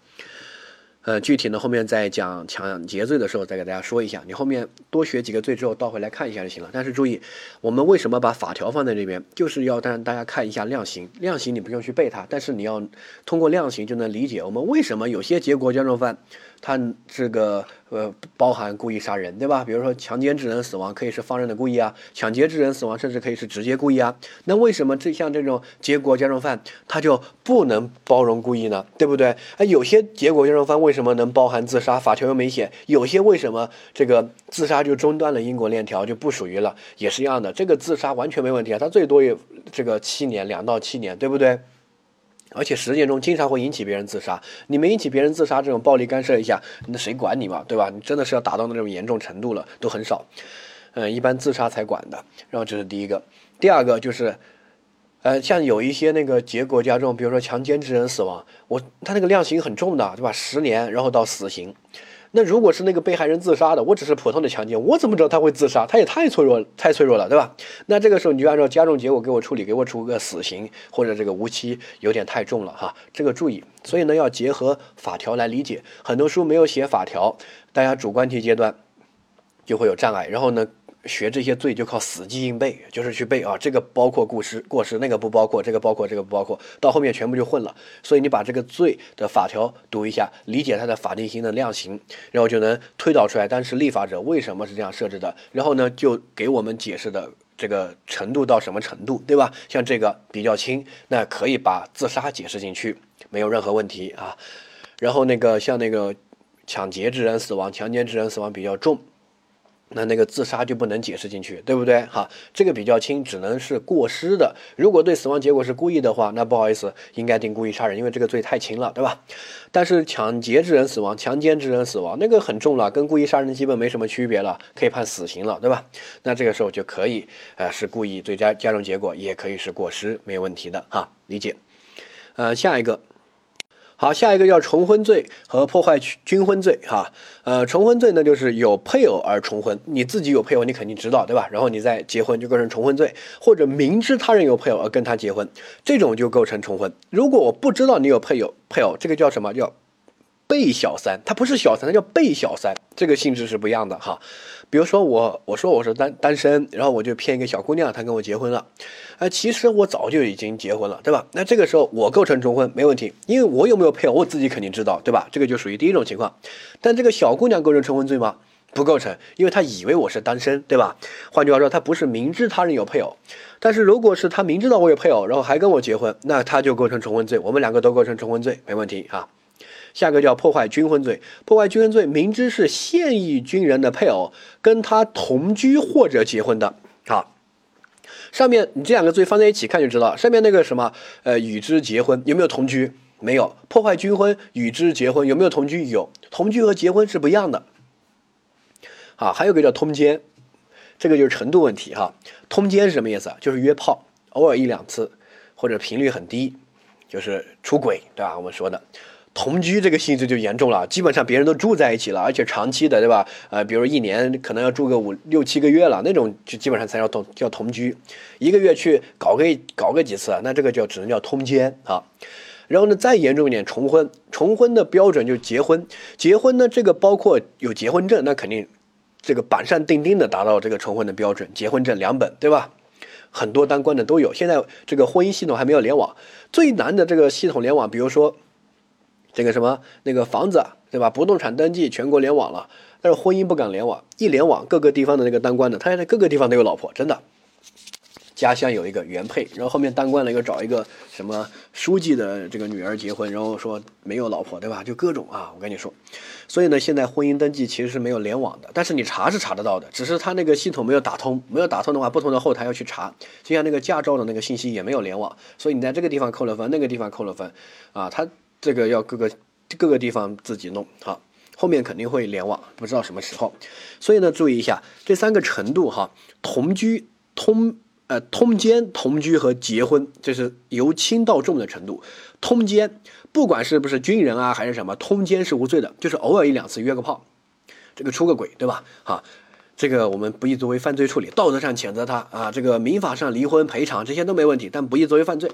呃，具体呢后面在讲抢劫罪的时候再给大家说一下。你后面多学几个罪之后倒回来看一下就行了。但是注意，我们为什么把法条放在这边，就是要让大家看一下量刑。量刑你不用去背它，但是你要通过量刑就能理解我们为什么有些结果加重犯。他这个呃包含故意杀人，对吧？比如说强奸致人死亡可以是放任的故意啊，抢劫致人死亡甚至可以是直接故意啊。那为什么这像这种结果加重犯他就不能包容故意呢？对不对？哎，有些结果加重犯为什么能包含自杀？法条又没写。有些为什么这个自杀就中断了因果链条就不属于了？也是一样的，这个自杀完全没问题啊，他最多也这个七年两到七年，对不对？而且实践中经常会引起别人自杀，你没引起别人自杀，这种暴力干涉一下，那谁管你嘛，对吧？你真的是要达到那种严重程度了，都很少，嗯，一般自杀才管的。然后这是第一个，第二个就是，呃，像有一些那个结果加重，比如说强奸致人死亡，我他那个量刑很重的，对吧？十年，然后到死刑。那如果是那个被害人自杀的，我只是普通的强奸，我怎么知道他会自杀？他也太脆弱，太脆弱了，对吧？那这个时候你就按照加重结果给我处理，给我处个死刑或者这个无期，有点太重了哈。这个注意，所以呢要结合法条来理解，很多书没有写法条，大家主观题阶段就会有障碍，然后呢。学这些罪就靠死记硬背，就是去背啊，这个包括过失，过失那个不包括，这个包括，这个不包括，到后面全部就混了。所以你把这个罪的法条读一下，理解它的法定刑的量刑，然后就能推导出来当时立法者为什么是这样设置的，然后呢就给我们解释的这个程度到什么程度，对吧？像这个比较轻，那可以把自杀解释进去，没有任何问题啊。然后那个像那个抢劫致人死亡、强奸致人死亡比较重。那那个自杀就不能解释进去，对不对？哈，这个比较轻，只能是过失的。如果对死亡结果是故意的话，那不好意思，应该定故意杀人，因为这个罪太轻了，对吧？但是抢劫致人死亡、强奸致人死亡那个很重了，跟故意杀人基本没什么区别了，可以判死刑了，对吧？那这个时候就可以，呃，是故意最佳加重结果，也可以是过失，没有问题的哈，理解。呃，下一个。好，下一个叫重婚罪和破坏军婚罪，哈，呃，重婚罪呢就是有配偶而重婚，你自己有配偶，你肯定知道，对吧？然后你再结婚就构成重婚罪，或者明知他人有配偶而跟他结婚，这种就构成重婚。如果我不知道你有配偶，配偶这个叫什么叫？被小三，他不是小三，他叫被小三，这个性质是不一样的哈。比如说我，我说我是单单身，然后我就骗一个小姑娘，她跟我结婚了，啊，其实我早就已经结婚了，对吧？那这个时候我构成重婚没问题，因为我有没有配偶，我自己肯定知道，对吧？这个就属于第一种情况。但这个小姑娘构成重婚罪吗？不构成，因为她以为我是单身，对吧？换句话说，她不是明知他人有配偶，但是如果是她明知道我有配偶，然后还跟我结婚，那她就构成重婚罪，我们两个都构成重婚罪，没问题啊。下个叫破坏军婚罪，破坏军婚罪，明知是现役军人的配偶跟他同居或者结婚的，好，上面你这两个罪放在一起看就知道，上面那个什么，呃，与之结婚有没有同居？没有。破坏军婚，与之结婚有没有同居？有。同居和结婚是不一样的。好，还有个叫通奸，这个就是程度问题哈。通奸是什么意思？就是约炮，偶尔一两次，或者频率很低，就是出轨，对吧？我们说的。同居这个性质就严重了，基本上别人都住在一起了，而且长期的，对吧？呃，比如一年可能要住个五六七个月了，那种就基本上才叫同叫同居，一个月去搞个搞个几次，那这个就只能叫通奸啊。然后呢，再严重一点，重婚，重婚的标准就结婚，结婚呢这个包括有结婚证，那肯定这个板上钉钉的达到这个重婚的标准，结婚证两本，对吧？很多当官的都有，现在这个婚姻系统还没有联网，最难的这个系统联网，比如说。这个什么那个房子对吧？不动产登记全国联网了，但是婚姻不敢联网。一联网，各个地方的那个当官的，他现在各个地方都有老婆，真的。家乡有一个原配，然后后面当官了又找一个什么书记的这个女儿结婚，然后说没有老婆，对吧？就各种啊，我跟你说。所以呢，现在婚姻登记其实是没有联网的，但是你查是查得到的，只是他那个系统没有打通，没有打通的话，不同的后台要去查。就像那个驾照的那个信息也没有联网，所以你在这个地方扣了分，那个地方扣了分，啊，他。这个要各个各个地方自己弄好，后面肯定会联网，不知道什么时候。所以呢，注意一下这三个程度哈，同居、通呃通奸、同居和结婚，这是由轻到重的程度。通奸，不管是不是军人啊还是什么，通奸是无罪的，就是偶尔一两次约个炮，这个出个轨，对吧？哈，这个我们不宜作为犯罪处理，道德上谴责他啊，这个民法上离婚赔偿这些都没问题，但不宜作为犯罪。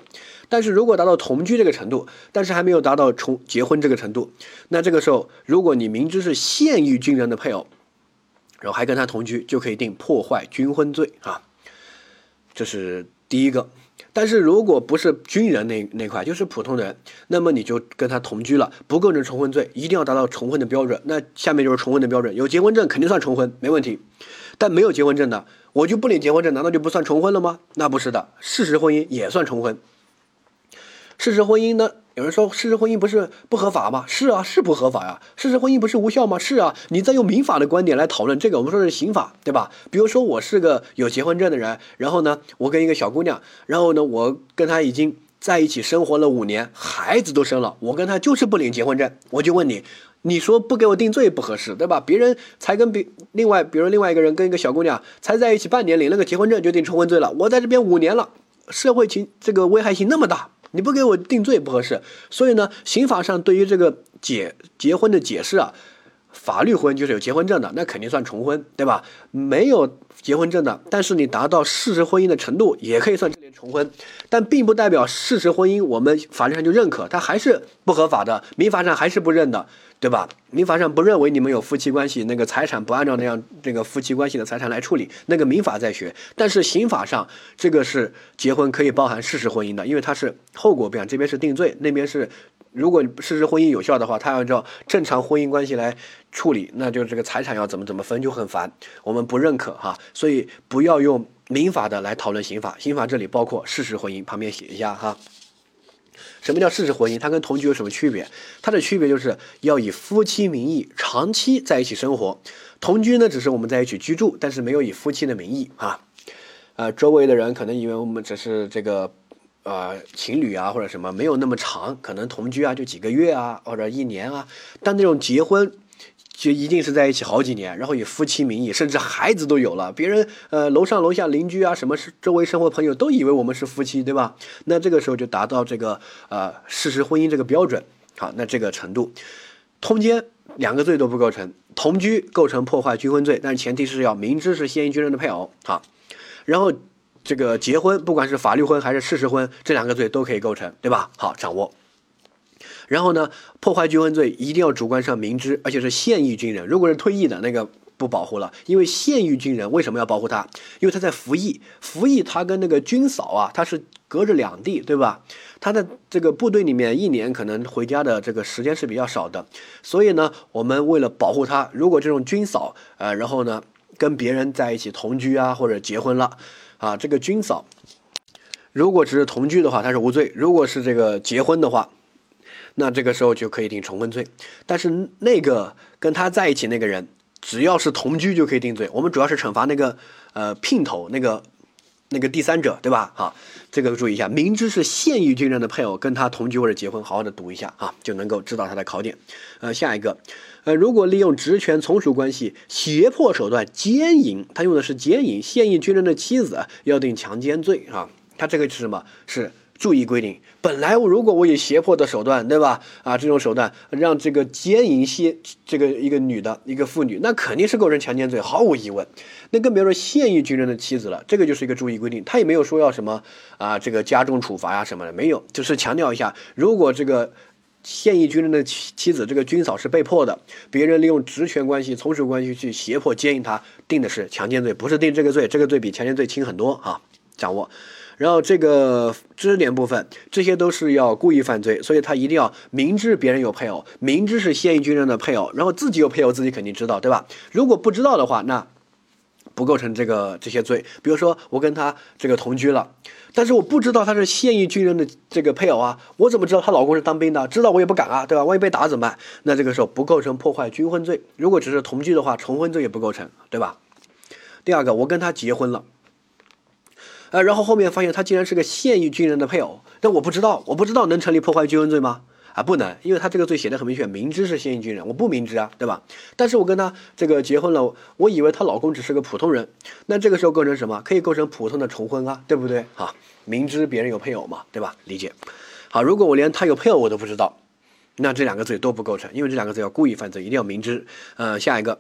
但是如果达到同居这个程度，但是还没有达到重结婚这个程度，那这个时候，如果你明知是现役军人的配偶，然后还跟他同居，就可以定破坏军婚罪啊。这是第一个。但是如果不是军人那那块，就是普通人，那么你就跟他同居了，不构成重婚罪，一定要达到重婚的标准。那下面就是重婚的标准，有结婚证肯定算重婚，没问题。但没有结婚证的，我就不领结婚证，难道就不算重婚了吗？那不是的，事实婚姻也算重婚。事实婚姻呢？有人说事实婚姻不是不合法吗？是啊，是不合法呀。事实婚姻不是无效吗？是啊。你在用民法的观点来讨论这个，我们说是刑法，对吧？比如说我是个有结婚证的人，然后呢，我跟一个小姑娘，然后呢，我跟她已经在一起生活了五年，孩子都生了，我跟她就是不领结婚证。我就问你，你说不给我定罪不合适，对吧？别人才跟别另外，比如另外一个人跟一个小姑娘才在一起半年，领了个结婚证就定重婚罪了。我在这边五年了，社会情这个危害性那么大。你不给我定罪不合适，所以呢，刑法上对于这个解结婚的解释啊，法律婚就是有结婚证的，那肯定算重婚，对吧？没有结婚证的，但是你达到事实婚姻的程度，也可以算重婚，但并不代表事实婚姻我们法律上就认可，它还是不合法的，民法上还是不认的。对吧？民法上不认为你们有夫妻关系，那个财产不按照那样这个夫妻关系的财产来处理，那个民法在学。但是刑法上这个是结婚可以包含事实婚姻的，因为它是后果不一样，这边是定罪，那边是如果事实婚姻有效的话，他按照正常婚姻关系来处理，那就这个财产要怎么怎么分就很烦，我们不认可哈，所以不要用民法的来讨论刑法，刑法这里包括事实婚姻，旁边写一下哈。什么叫事实婚姻？它跟同居有什么区别？它的区别就是要以夫妻名义长期在一起生活。同居呢，只是我们在一起居住，但是没有以夫妻的名义啊。呃，周围的人可能以为我们只是这个呃情侣啊，或者什么，没有那么长，可能同居啊就几个月啊，或者一年啊。但那种结婚。就一定是在一起好几年，然后以夫妻名义，甚至孩子都有了。别人呃楼上楼下邻居啊，什么是周围生活朋友都以为我们是夫妻，对吧？那这个时候就达到这个呃事实婚姻这个标准。好，那这个程度，通奸两个罪都不构成，同居构成破坏军婚罪，但前提是要明知是现役军人的配偶。好，然后这个结婚，不管是法律婚还是事实婚，这两个罪都可以构成，对吧？好，掌握。然后呢，破坏军婚罪一定要主观上明知，而且是现役军人。如果是退役的那个不保护了，因为现役军人为什么要保护他？因为他在服役，服役他跟那个军嫂啊，他是隔着两地，对吧？他的这个部队里面一年可能回家的这个时间是比较少的，所以呢，我们为了保护他，如果这种军嫂呃，然后呢跟别人在一起同居啊，或者结婚了啊，这个军嫂如果只是同居的话，他是无罪；如果是这个结婚的话，那这个时候就可以定重婚罪，但是那个跟他在一起那个人，只要是同居就可以定罪。我们主要是惩罚那个呃姘头那个那个第三者，对吧？好，这个注意一下，明知是现役军人的配偶跟他同居或者结婚，好好的读一下啊，就能够知道他的考点。呃，下一个，呃，如果利用职权从属关系胁迫手段奸淫，他用的是奸淫，现役军人的妻子要定强奸罪啊。他这个是什么？是。注意规定，本来我如果我以胁迫的手段，对吧？啊，这种手段让这个奸淫些这个一个女的一个妇女，那肯定是构成强奸罪，毫无疑问。那更别说现役军人的妻子了，这个就是一个注意规定，他也没有说要什么啊，这个加重处罚呀什么的，没有，就是强调一下，如果这个现役军人的妻妻子这个军嫂是被迫的，别人利用职权关系、从属关系去胁迫奸淫她，定的是强奸罪，不是定这个罪，这个罪比强奸罪轻很多啊，掌握。然后这个知识点部分，这些都是要故意犯罪，所以他一定要明知别人有配偶，明知是现役军人的配偶，然后自己有配偶，自己肯定知道，对吧？如果不知道的话，那不构成这个这些罪。比如说我跟他这个同居了，但是我不知道他是现役军人的这个配偶啊，我怎么知道她老公是当兵的？知道我也不敢啊，对吧？万一被打怎么办？那这个时候不构成破坏军婚罪。如果只是同居的话，重婚罪也不构成，对吧？第二个，我跟他结婚了。呃，然后后面发现他竟然是个现役军人的配偶，但我不知道，我不知道能成立破坏军婚罪吗？啊，不能，因为他这个罪写的很明确，明知是现役军人，我不明知啊，对吧？但是我跟他这个结婚了，我以为她老公只是个普通人，那这个时候构成什么？可以构成普通的重婚啊，对不对？啊，明知别人有配偶嘛，对吧？理解。好，如果我连他有配偶我都不知道，那这两个罪都不构成，因为这两个罪要故意犯罪，一定要明知。呃，下一个，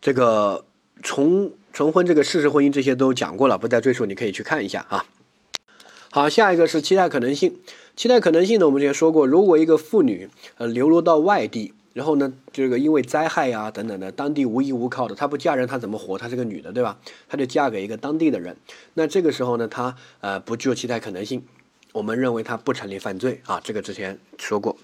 这个。重重婚这个事实婚姻这些都讲过了，不再赘述，你可以去看一下啊。好，下一个是期待可能性。期待可能性呢，我们之前说过，如果一个妇女呃流落到外地，然后呢，这个因为灾害呀等等的，当地无依无靠的，她不嫁人她怎么活？她是个女的，对吧？她就嫁给一个当地的人，那这个时候呢，她呃不具有期待可能性，我们认为她不成立犯罪啊，这个之前说过。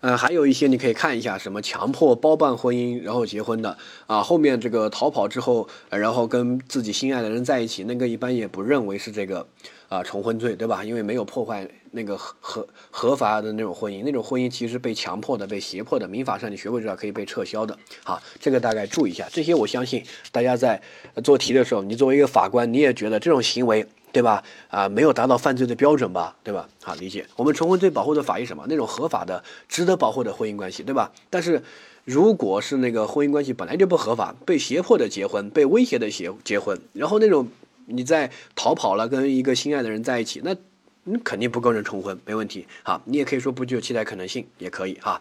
呃，还有一些你可以看一下，什么强迫包办婚姻然后结婚的啊，后面这个逃跑之后，然后跟自己心爱的人在一起，那个一般也不认为是这个啊重婚罪，对吧？因为没有破坏那个合合合法的那种婚姻，那种婚姻其实被强迫的、被胁迫的，民法上你学过知道可以被撤销的。好，这个大概注意一下，这些我相信大家在做题的时候，你作为一个法官，你也觉得这种行为。对吧？啊，没有达到犯罪的标准吧？对吧？好，理解。我们重婚罪保护的法益什么？那种合法的、值得保护的婚姻关系，对吧？但是，如果是那个婚姻关系本来就不合法，被胁迫的结婚，被威胁的结结婚，然后那种你在逃跑了，跟一个心爱的人在一起，那你肯定不构成重婚，没问题。好，你也可以说不具有期待可能性，也可以哈。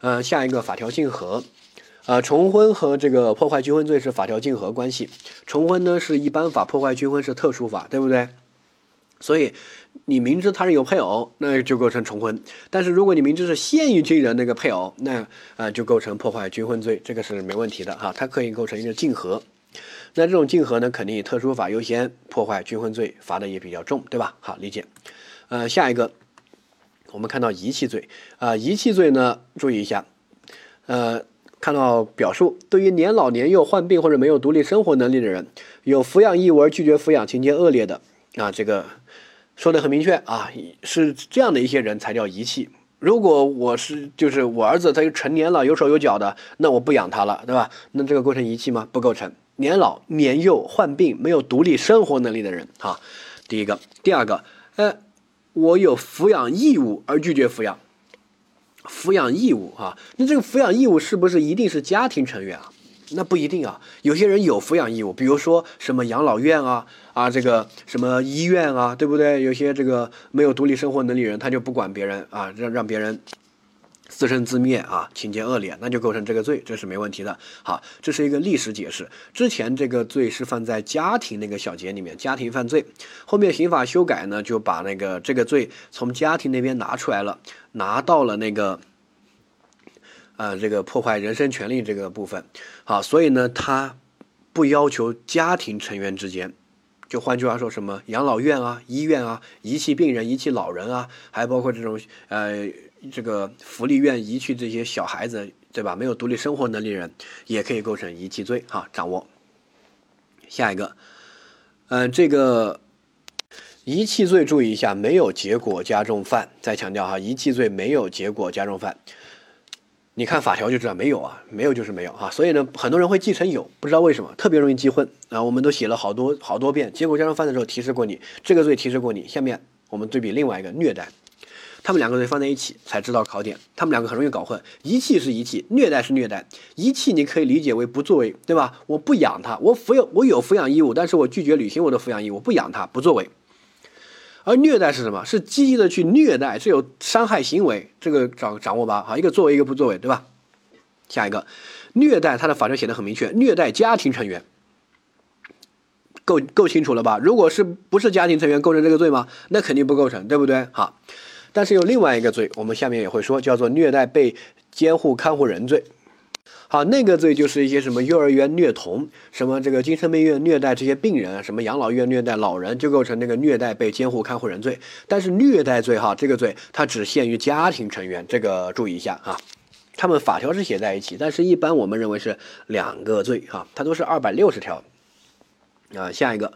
呃，下一个法条竞合。呃，重婚和这个破坏军婚罪是法条竞合关系。重婚呢是一般法，破坏军婚是特殊法，对不对？所以你明知他人有配偶，那就构成重婚。但是如果你明知是现役军人那个配偶，那啊就构成破坏军婚罪，这个是没问题的哈。它可以构成一个竞合。那这种竞合呢，肯定以特殊法优先，破坏军婚罪罚的也比较重，对吧？好，理解。呃，下一个，我们看到遗弃罪啊，遗弃罪呢，注意一下，呃。看到表述，对于年老年幼、患病或者没有独立生活能力的人，有抚养义务而拒绝抚养，情节恶劣的，啊，这个说的很明确啊，是这样的一些人才叫遗弃。如果我是就是我儿子他就成年了，有手有脚的，那我不养他了，对吧？那这个构成遗弃吗？不构成。年老年幼、患病没有独立生活能力的人，哈，第一个，第二个，呃，我有抚养义务而拒绝抚养。抚养义务啊，那这个抚养义务是不是一定是家庭成员啊？那不一定啊，有些人有抚养义务，比如说什么养老院啊啊，这个什么医院啊，对不对？有些这个没有独立生活能力人，他就不管别人啊，让让别人。自生自灭啊，情节恶劣，那就构成这个罪，这是没问题的。好，这是一个历史解释。之前这个罪是放在家庭那个小节里面，家庭犯罪。后面刑法修改呢，就把那个这个罪从家庭那边拿出来了，拿到了那个，呃，这个破坏人身权利这个部分。好，所以呢，他不要求家庭成员之间，就换句话说，什么养老院啊、医院啊、遗弃病人、遗弃老人啊，还包括这种呃。这个福利院遗弃这些小孩子，对吧？没有独立生活能力人，也可以构成遗弃罪。哈，掌握。下一个，嗯，这个遗弃罪注意一下，没有结果加重犯。再强调哈，遗弃罪没有结果加重犯。你看法条就知道没有啊，没有就是没有哈。所以呢，很多人会记成有，不知道为什么，特别容易记混啊。我们都写了好多好多遍，结果加重犯的时候提示过你，这个罪提示过你。下面我们对比另外一个虐待。他们两个人放在一起才知道考点，他们两个很容易搞混。遗弃是遗弃，虐待是虐待。遗弃你可以理解为不作为，对吧？我不养他，我抚养我有抚养义务，但是我拒绝履行我的抚养义务，不养他，不作为。而虐待是什么？是积极的去虐待，是有伤害行为，这个掌掌握吧？好，一个作为，一个不作为，对吧？下一个，虐待，它的法条写的很明确，虐待家庭成员，够够清楚了吧？如果是不是家庭成员构成这个罪吗？那肯定不构成，对不对？好。但是有另外一个罪，我们下面也会说，叫做虐待被监护看护人罪。好，那个罪就是一些什么幼儿园虐童，什么这个精神病院虐待这些病人，什么养老院虐待老人，就构成那个虐待被监护看护人罪。但是虐待罪哈，这个罪它只限于家庭成员，这个注意一下啊。他们法条是写在一起，但是一般我们认为是两个罪哈，它都是二百六十条。啊，下一个。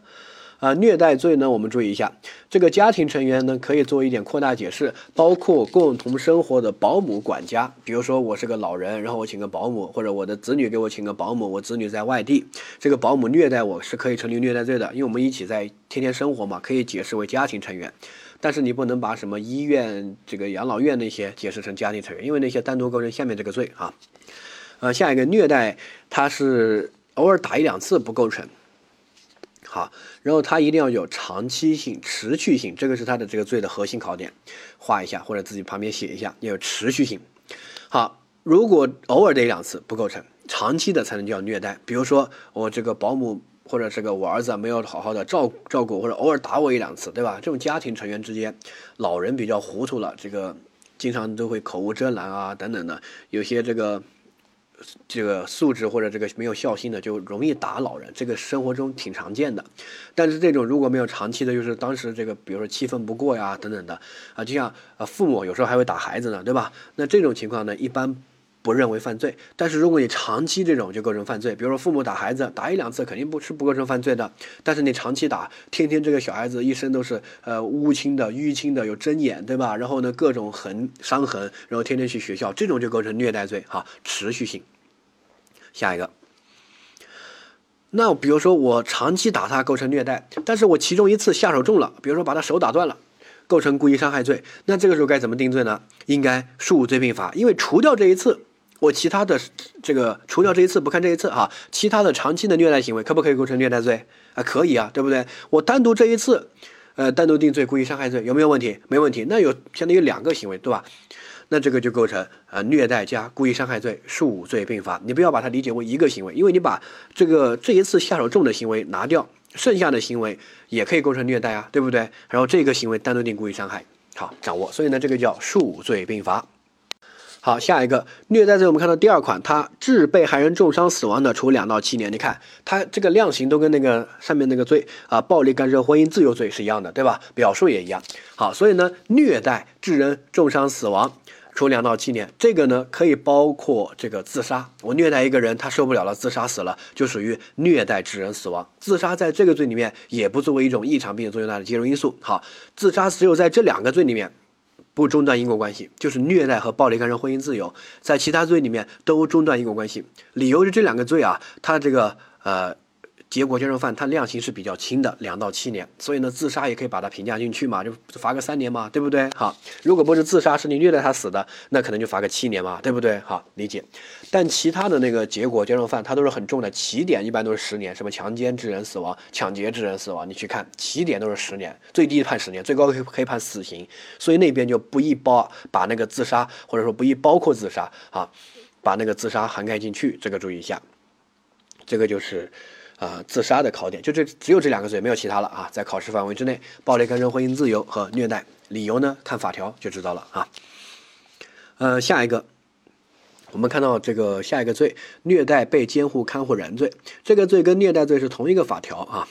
啊，虐待罪呢？我们注意一下，这个家庭成员呢，可以做一点扩大解释，包括共同生活的保姆、管家。比如说，我是个老人，然后我请个保姆，或者我的子女给我请个保姆，我子女在外地，这个保姆虐待我是可以成立虐待罪的，因为我们一起在天天生活嘛，可以解释为家庭成员。但是你不能把什么医院、这个养老院那些解释成家庭成员，因为那些单独构成下面这个罪啊。呃，下一个虐待，它是偶尔打一两次不构成。啊，然后它一定要有长期性、持续性，这个是它的这个罪的核心考点，画一下或者自己旁边写一下，要有持续性。好，如果偶尔的一两次不构成，长期的才能叫虐待。比如说我这个保姆或者这个我儿子没有好好的照照顾，或者偶尔打我一两次，对吧？这种家庭成员之间，老人比较糊涂了，这个经常都会口无遮拦啊等等的，有些这个。这个素质或者这个没有孝心的，就容易打老人，这个生活中挺常见的。但是这种如果没有长期的，就是当时这个，比如说气愤不过呀等等的啊，就像啊父母有时候还会打孩子呢，对吧？那这种情况呢，一般不认为犯罪。但是如果你长期这种就构成犯罪，比如说父母打孩子打一两次肯定不是不构成犯罪的，但是你长期打，天天这个小孩子一身都是呃乌青的淤青的，有针眼，对吧？然后呢各种痕伤痕，然后天天去学校，这种就构成虐待罪哈，持续性。下一个，那比如说我长期打他构成虐待，但是我其中一次下手重了，比如说把他手打断了，构成故意伤害罪。那这个时候该怎么定罪呢？应该数罪并罚，因为除掉这一次，我其他的这个除掉这一次不看这一次啊，其他的长期的虐待行为可不可以构成虐待罪啊？可以啊，对不对？我单独这一次，呃，单独定罪故意伤害罪有没有问题？没问题。那有相当于两个行为，对吧？那这个就构成呃虐待加故意伤害罪，数罪并罚。你不要把它理解为一个行为，因为你把这个这一次下手重的行为拿掉，剩下的行为也可以构成虐待啊，对不对？然后这个行为单独定故意伤害，好掌握。所以呢，这个叫数罪并罚。好，下一个虐待罪，我们看到第二款，它致被害人重伤死亡的，处两到七年。你看它这个量刑都跟那个上面那个罪啊，暴力干涉婚姻自由罪是一样的，对吧？表述也一样。好，所以呢，虐待致人重伤死亡。处两到七年，这个呢可以包括这个自杀。我虐待一个人，他受不了了，自杀死了，就属于虐待致人死亡。自杀在这个罪里面也不作为一种异常并且作用大的介入因素。好，自杀只有在这两个罪里面不中断因果关系，就是虐待和暴力干涉婚姻自由，在其他罪里面都中断因果关系。理由是这两个罪啊，它这个呃。结果接受犯，他量刑是比较轻的，两到七年，所以呢，自杀也可以把它评价进去嘛，就罚个三年嘛，对不对？好，如果不是自杀，是你虐待他死的，那可能就罚个七年嘛，对不对？好，理解。但其他的那个结果接受犯，他都是很重的，起点一般都是十年，什么强奸致人死亡、抢劫致人死亡，你去看，起点都是十年，最低判十年，最高可以可以判死刑，所以那边就不宜包把那个自杀，或者说不宜包括自杀啊，把那个自杀涵盖进去，这个注意一下，这个就是。啊，自杀的考点就这只有这两个罪，没有其他了啊，在考试范围之内，暴力干涉婚姻自由和虐待，理由呢看法条就知道了啊。呃，下一个，我们看到这个下一个罪，虐待被监护看护人罪，这个罪跟虐待罪是同一个法条啊。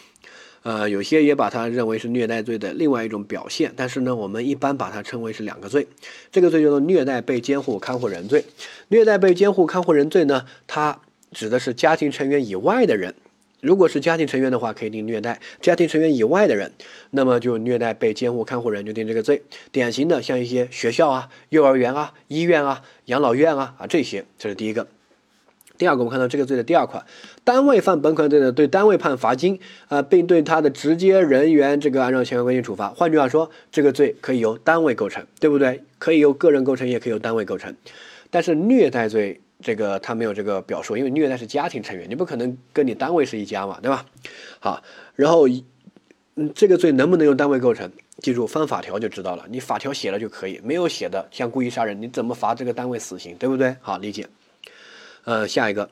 呃，有些也把它认为是虐待罪的另外一种表现，但是呢，我们一般把它称为是两个罪。这个罪叫做虐待被监护看护人罪，虐待被监护看护人罪呢，它指的是家庭成员以外的人。如果是家庭成员的话，可以定虐待；家庭成员以外的人，那么就虐待被监护看护人，就定这个罪。典型的像一些学校啊、幼儿园啊、医院啊、养老院啊啊这些，这是第一个。第二个，我们看到这个罪的第二款，单位犯本款罪的，对单位判罚金啊，并对他的直接人员这个按照相关规定处罚。换句话说，这个罪可以由单位构成，对不对？可以由个人构成，也可以由单位构成。但是虐待罪。这个他没有这个表述，因为虐待是家庭成员，你不可能跟你单位是一家嘛，对吧？好，然后，嗯，这个罪能不能用单位构成？记住翻法条就知道了，你法条写了就可以，没有写的像故意杀人，你怎么罚这个单位死刑，对不对？好，理解。呃，下一个。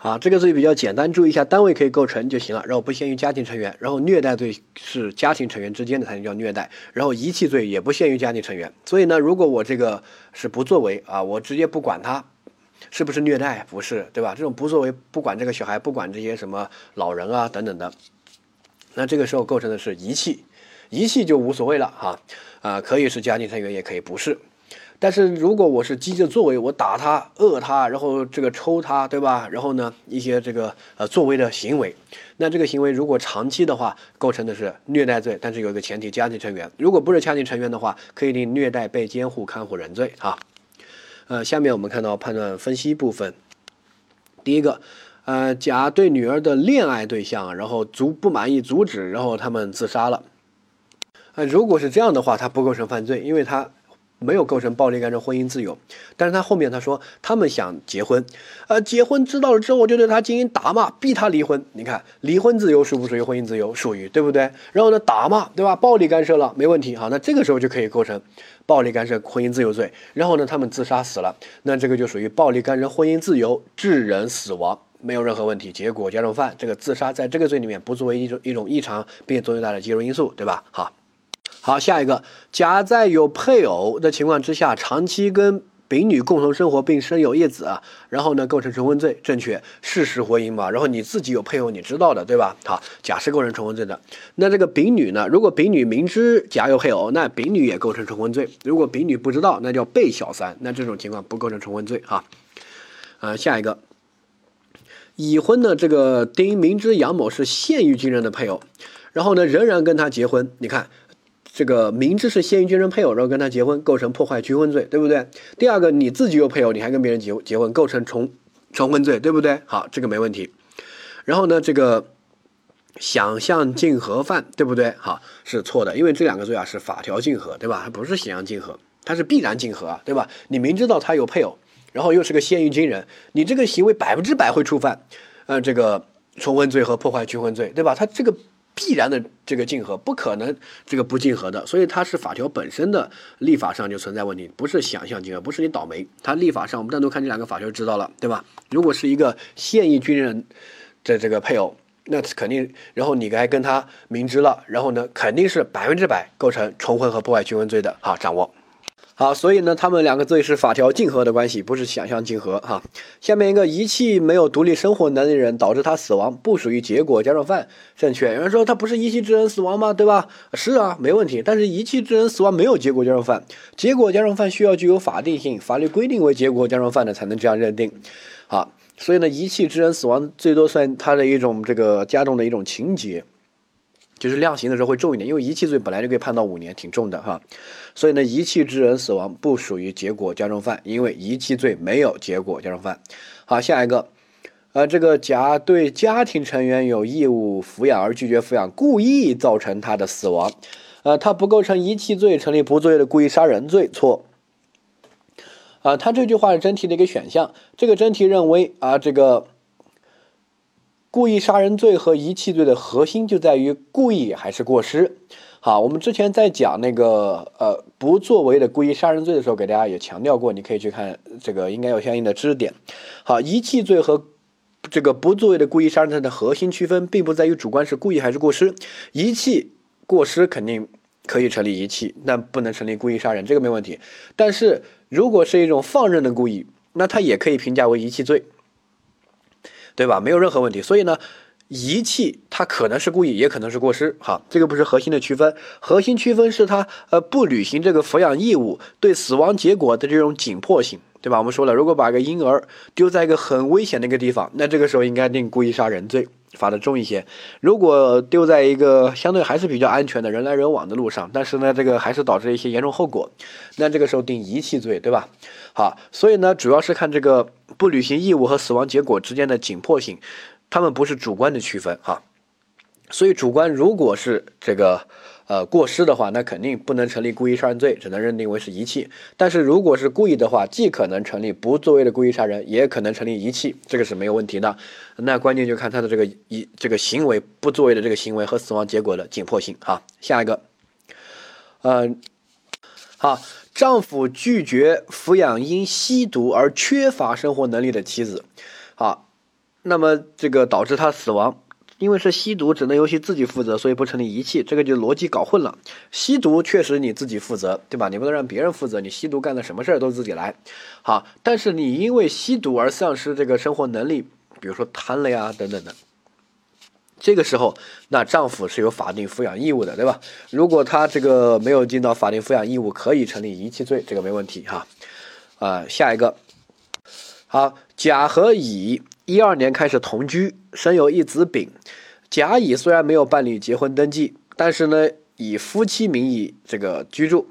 啊，这个罪比较简单，注意一下，单位可以构成就行了，然后不限于家庭成员，然后虐待罪是家庭成员之间的才能叫虐待，然后遗弃罪也不限于家庭成员，所以呢，如果我这个是不作为啊，我直接不管他，是不是虐待？不是，对吧？这种不作为，不管这个小孩，不管这些什么老人啊等等的，那这个时候构成的是遗弃，遗弃就无所谓了哈，啊，可以是家庭成员，也可以不是。但是如果我是积极的作为，我打他、饿他，然后这个抽他，对吧？然后呢，一些这个呃作为的行为，那这个行为如果长期的话，构成的是虐待罪。但是有一个前提，家庭成员如果不是家庭成员的话，可以定虐待被监护看护人罪啊。呃，下面我们看到判断分析部分，第一个，呃，甲对女儿的恋爱对象，然后阻不满意，阻止，然后他们自杀了。呃，如果是这样的话，他不构成犯罪，因为他。没有构成暴力干涉婚姻自由，但是他后面他说他们想结婚，呃，结婚知道了之后就对他进行打骂，逼他离婚。你看离婚自由属不属于婚姻自由？属于，对不对？然后呢，打骂，对吧？暴力干涉了，没问题。好，那这个时候就可以构成暴力干涉婚姻自由罪。然后呢，他们自杀死了，那这个就属于暴力干涉婚姻自由致人死亡，没有任何问题。结果加重犯，这个自杀在这个罪里面不作为一种一种异常并且作用大的介入因素，对吧？好。好，下一个，甲在有配偶的情况之下，长期跟丙女共同生活并生有一子啊，然后呢构成重婚罪，正确，事实婚姻嘛，然后你自己有配偶，你知道的，对吧？好，甲是构成重婚罪的。那这个丙女呢？如果丙女明知甲有配偶，那丙女也构成重婚罪。如果丙女不知道，那叫被小三，那这种情况不构成重婚罪哈。呃，下一个，已婚的这个丁明知杨某是现役军人的配偶，然后呢仍然跟他结婚，你看。这个明知是现役军人配偶，然后跟他结婚，构成破坏军婚罪，对不对？第二个，你自己有配偶，你还跟别人结结婚，构成重重婚罪，对不对？好，这个没问题。然后呢，这个想象竞合犯，对不对？好，是错的，因为这两个罪啊是法条竞合，对吧？它不是想象竞合，它是必然竞合啊，对吧？你明知道他有配偶，然后又是个现役军人，你这个行为百分之百会触犯，呃，这个重婚罪和破坏军婚罪，对吧？他这个。必然的这个竞合不可能这个不竞合的，所以它是法条本身的立法上就存在问题，不是想象竞合，不是你倒霉。它立法上我们单独看这两个法条就知道了，对吧？如果是一个现役军人的这个配偶，那肯定，然后你该跟他明知了，然后呢，肯定是百分之百构成重婚和破坏军婚罪的。好，掌握。好，所以呢，他们两个罪是法条竞合的关系，不是想象竞合哈。下面一个遗弃没有独立生活能力人导致他死亡，不属于结果加重犯，正确。有人说他不是遗弃致人死亡吗？对吧？是啊，没问题。但是遗弃致人死亡没有结果加重犯，结果加重犯需要具有法定性，法律规定为结果加重犯的才能这样认定。好，所以呢，遗弃致人死亡最多算他的一种这个加重的一种情节。就是量刑的时候会重一点，因为遗弃罪本来就可以判到五年，挺重的哈。所以呢，遗弃致人死亡不属于结果加重犯，因为遗弃罪没有结果加重犯。好，下一个，呃，这个甲对家庭成员有义务抚养而拒绝抚养，故意造成他的死亡，呃，他不构成遗弃罪，成立不作为的故意杀人罪，错。啊，他这句话是真题的一个选项，这个真题认为啊，这个。故意杀人罪和遗弃罪的核心就在于故意还是过失。好，我们之前在讲那个呃不作为的故意杀人罪的时候，给大家也强调过，你可以去看这个应该有相应的知识点。好，遗弃罪和这个不作为的故意杀人罪的核心区分，并不在于主观是故意还是过失。遗弃过失肯定可以成立遗弃，但不能成立故意杀人，这个没问题。但是如果是一种放任的故意，那它也可以评价为遗弃罪。对吧？没有任何问题。所以呢，遗弃它可能是故意，也可能是过失。好，这个不是核心的区分。核心区分是它呃不履行这个抚养义务，对死亡结果的这种紧迫性，对吧？我们说了，如果把一个婴儿丢在一个很危险的一个地方，那这个时候应该定故意杀人罪，罚的重一些。如果丢在一个相对还是比较安全的人来人往的路上，但是呢，这个还是导致一些严重后果，那这个时候定遗弃罪，对吧？啊，所以呢，主要是看这个。不履行义务和死亡结果之间的紧迫性，他们不是主观的区分哈，所以主观如果是这个呃过失的话，那肯定不能成立故意杀人罪，只能认定为是遗弃。但是如果是故意的话，既可能成立不作为的故意杀人，也可能成立遗弃，这个是没有问题的。那关键就看他的这个一这个行为不作为的这个行为和死亡结果的紧迫性哈。下一个，嗯，好。丈夫拒绝抚养因吸毒而缺乏生活能力的妻子，好，那么这个导致他死亡，因为是吸毒，只能由其自己负责，所以不成立遗弃，这个就逻辑搞混了。吸毒确实你自己负责，对吧？你不能让别人负责，你吸毒干的什么事儿都自己来，好，但是你因为吸毒而丧失这个生活能力，比如说瘫了呀等等的。这个时候，那丈夫是有法定抚养义务的，对吧？如果他这个没有尽到法定抚养义务，可以成立遗弃罪，这个没问题哈。啊，下一个，好，甲和乙一二年开始同居，生有一子丙。甲乙虽然没有办理结婚登记，但是呢，以夫妻名义这个居住。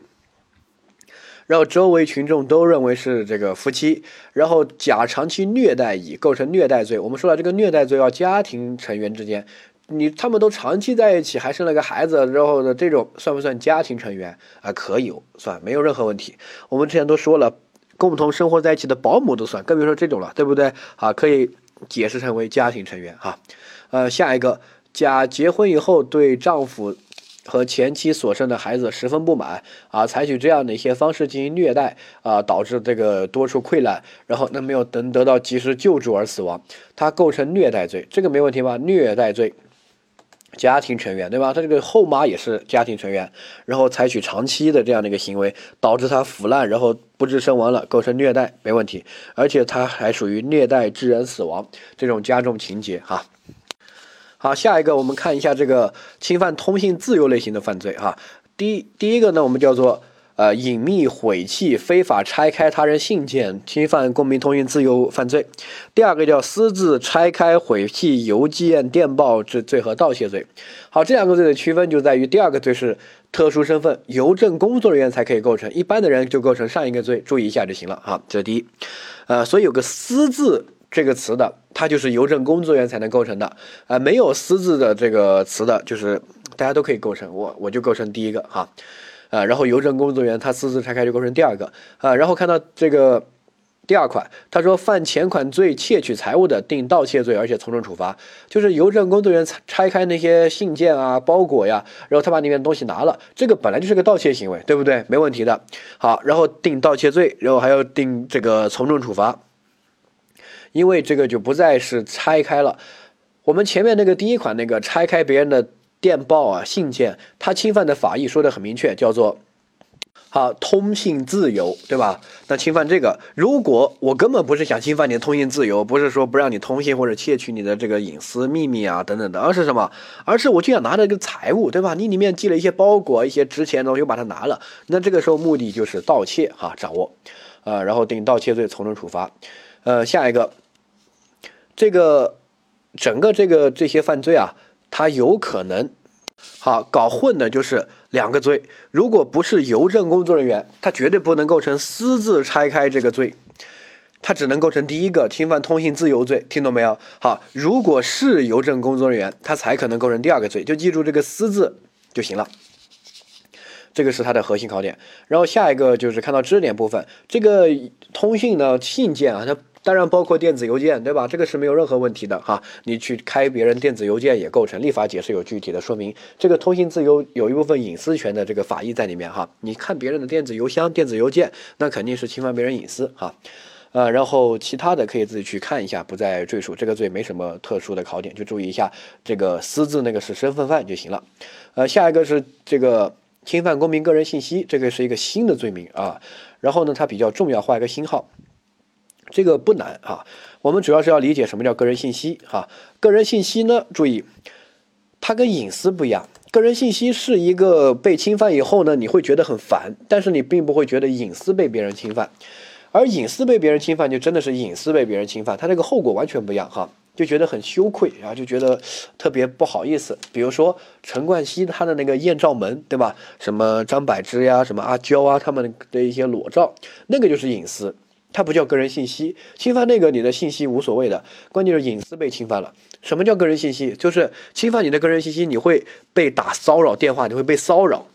然后周围群众都认为是这个夫妻，然后甲长期虐待乙，构成虐待罪。我们说了，这个虐待罪要家庭成员之间你他们都长期在一起，还生了个孩子，然后的这种算不算家庭成员啊？可以算，没有任何问题。我们之前都说了，共同生活在一起的保姆都算，更别说这种了，对不对？啊，可以解释成为家庭成员哈。呃，下一个，甲结婚以后对丈夫。和前妻所生的孩子十分不满啊，采取这样的一些方式进行虐待啊，导致这个多处溃烂，然后那没有等得到及时救助而死亡，他构成虐待罪，这个没问题吧？虐待罪，家庭成员对吧？他这个后妈也是家庭成员，然后采取长期的这样的一个行为，导致他腐烂，然后不治身亡了，构成虐待，没问题，而且他还属于虐待致人死亡这种加重情节哈。好，下一个我们看一下这个侵犯通信自由类型的犯罪哈。第一第一个呢，我们叫做呃隐秘毁弃、非法拆开他人信件，侵犯公民通信自由犯罪。第二个叫私自拆开毁弃邮件、电报之罪和盗窃罪。好，这两个罪的区分就在于第二个罪是特殊身份，邮政工作人员才可以构成，一般的人就构成上一个罪，注意一下就行了哈。这是第一，呃，所以有个私自。这个词的，它就是邮政工作人员才能构成的，啊，没有私自的这个词的，就是大家都可以构成，我我就构成第一个哈，啊，然后邮政工作人员他私自拆开就构成第二个，啊，然后看到这个第二款，他说犯前款罪窃取财物的，定盗窃罪，而且从重处罚，就是邮政工作人员拆开那些信件啊、包裹呀，然后他把里面东西拿了，这个本来就是个盗窃行为，对不对？没问题的，好，然后定盗窃罪，然后还要定这个从重处罚。因为这个就不再是拆开了，我们前面那个第一款那个拆开别人的电报啊信件，它侵犯的法益说的很明确，叫做好通信自由，对吧？那侵犯这个，如果我根本不是想侵犯你的通信自由，不是说不让你通信或者窃取你的这个隐私秘密啊等等的，而是什么？而是我就想拿这个财物，对吧？你里面寄了一些包裹，一些值钱的东西，把它拿了，那这个时候目的就是盗窃哈，掌握，呃，然后定盗窃罪，从重处罚。呃，下一个，这个整个这个这些犯罪啊，它有可能好搞混的，就是两个罪。如果不是邮政工作人员，他绝对不能构成私自拆开这个罪，他只能构成第一个侵犯通信自由罪。听懂没有？好，如果是邮政工作人员，他才可能构成第二个罪。就记住这个“私”字就行了。这个是它的核心考点。然后下一个就是看到知识点部分，这个通信的信件啊，它。当然包括电子邮件，对吧？这个是没有任何问题的哈。你去开别人电子邮件也构成，立法解释有具体的说明。这个通信自由有一部分隐私权的这个法益在里面哈。你看别人的电子邮箱、电子邮件，那肯定是侵犯别人隐私哈。呃，然后其他的可以自己去看一下，不再赘述。这个罪没什么特殊的考点，就注意一下这个私自那个是身份犯就行了。呃，下一个是这个侵犯公民个人信息，这个是一个新的罪名啊。然后呢，它比较重要，画一个星号。这个不难啊，我们主要是要理解什么叫个人信息哈。个人信息呢，注意，它跟隐私不一样。个人信息是一个被侵犯以后呢，你会觉得很烦，但是你并不会觉得隐私被别人侵犯。而隐私被别人侵犯，就真的是隐私被别人侵犯，它这个后果完全不一样哈，就觉得很羞愧，然后就觉得特别不好意思。比如说陈冠希他的那个艳照门，对吧？什么张柏芝呀，什么阿娇啊，他们的一些裸照，那个就是隐私。它不叫个人信息侵犯，那个你的信息无所谓的，关键是隐私被侵犯了。什么叫个人信息？就是侵犯你的个人信息，你会被打骚扰电话，你会被骚扰。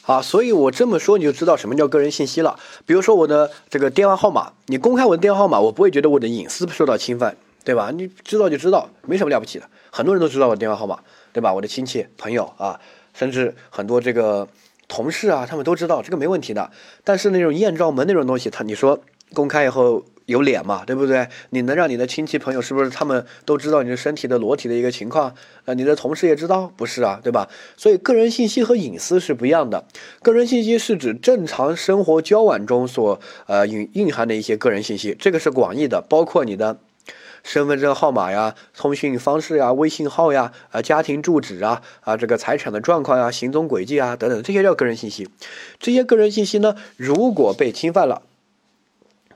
好，所以我这么说你就知道什么叫个人信息了。比如说我的这个电话号码，你公开我的电话号码，我不会觉得我的隐私受到侵犯，对吧？你知道就知道，没什么了不起的。很多人都知道我的电话号码，对吧？我的亲戚朋友啊，甚至很多这个同事啊，他们都知道，这个没问题的。但是那种艳照门那种东西，他你说。公开以后有脸嘛，对不对？你能让你的亲戚朋友是不是他们都知道你的身体的裸体的一个情况？呃，你的同事也知道，不是啊，对吧？所以个人信息和隐私是不一样的。个人信息是指正常生活交往中所呃蕴蕴含的一些个人信息，这个是广义的，包括你的身份证号码呀、通讯方式呀、微信号呀、啊家庭住址啊、啊这个财产的状况呀、行踪轨迹啊等等，这些叫个人信息。这些个人信息呢，如果被侵犯了。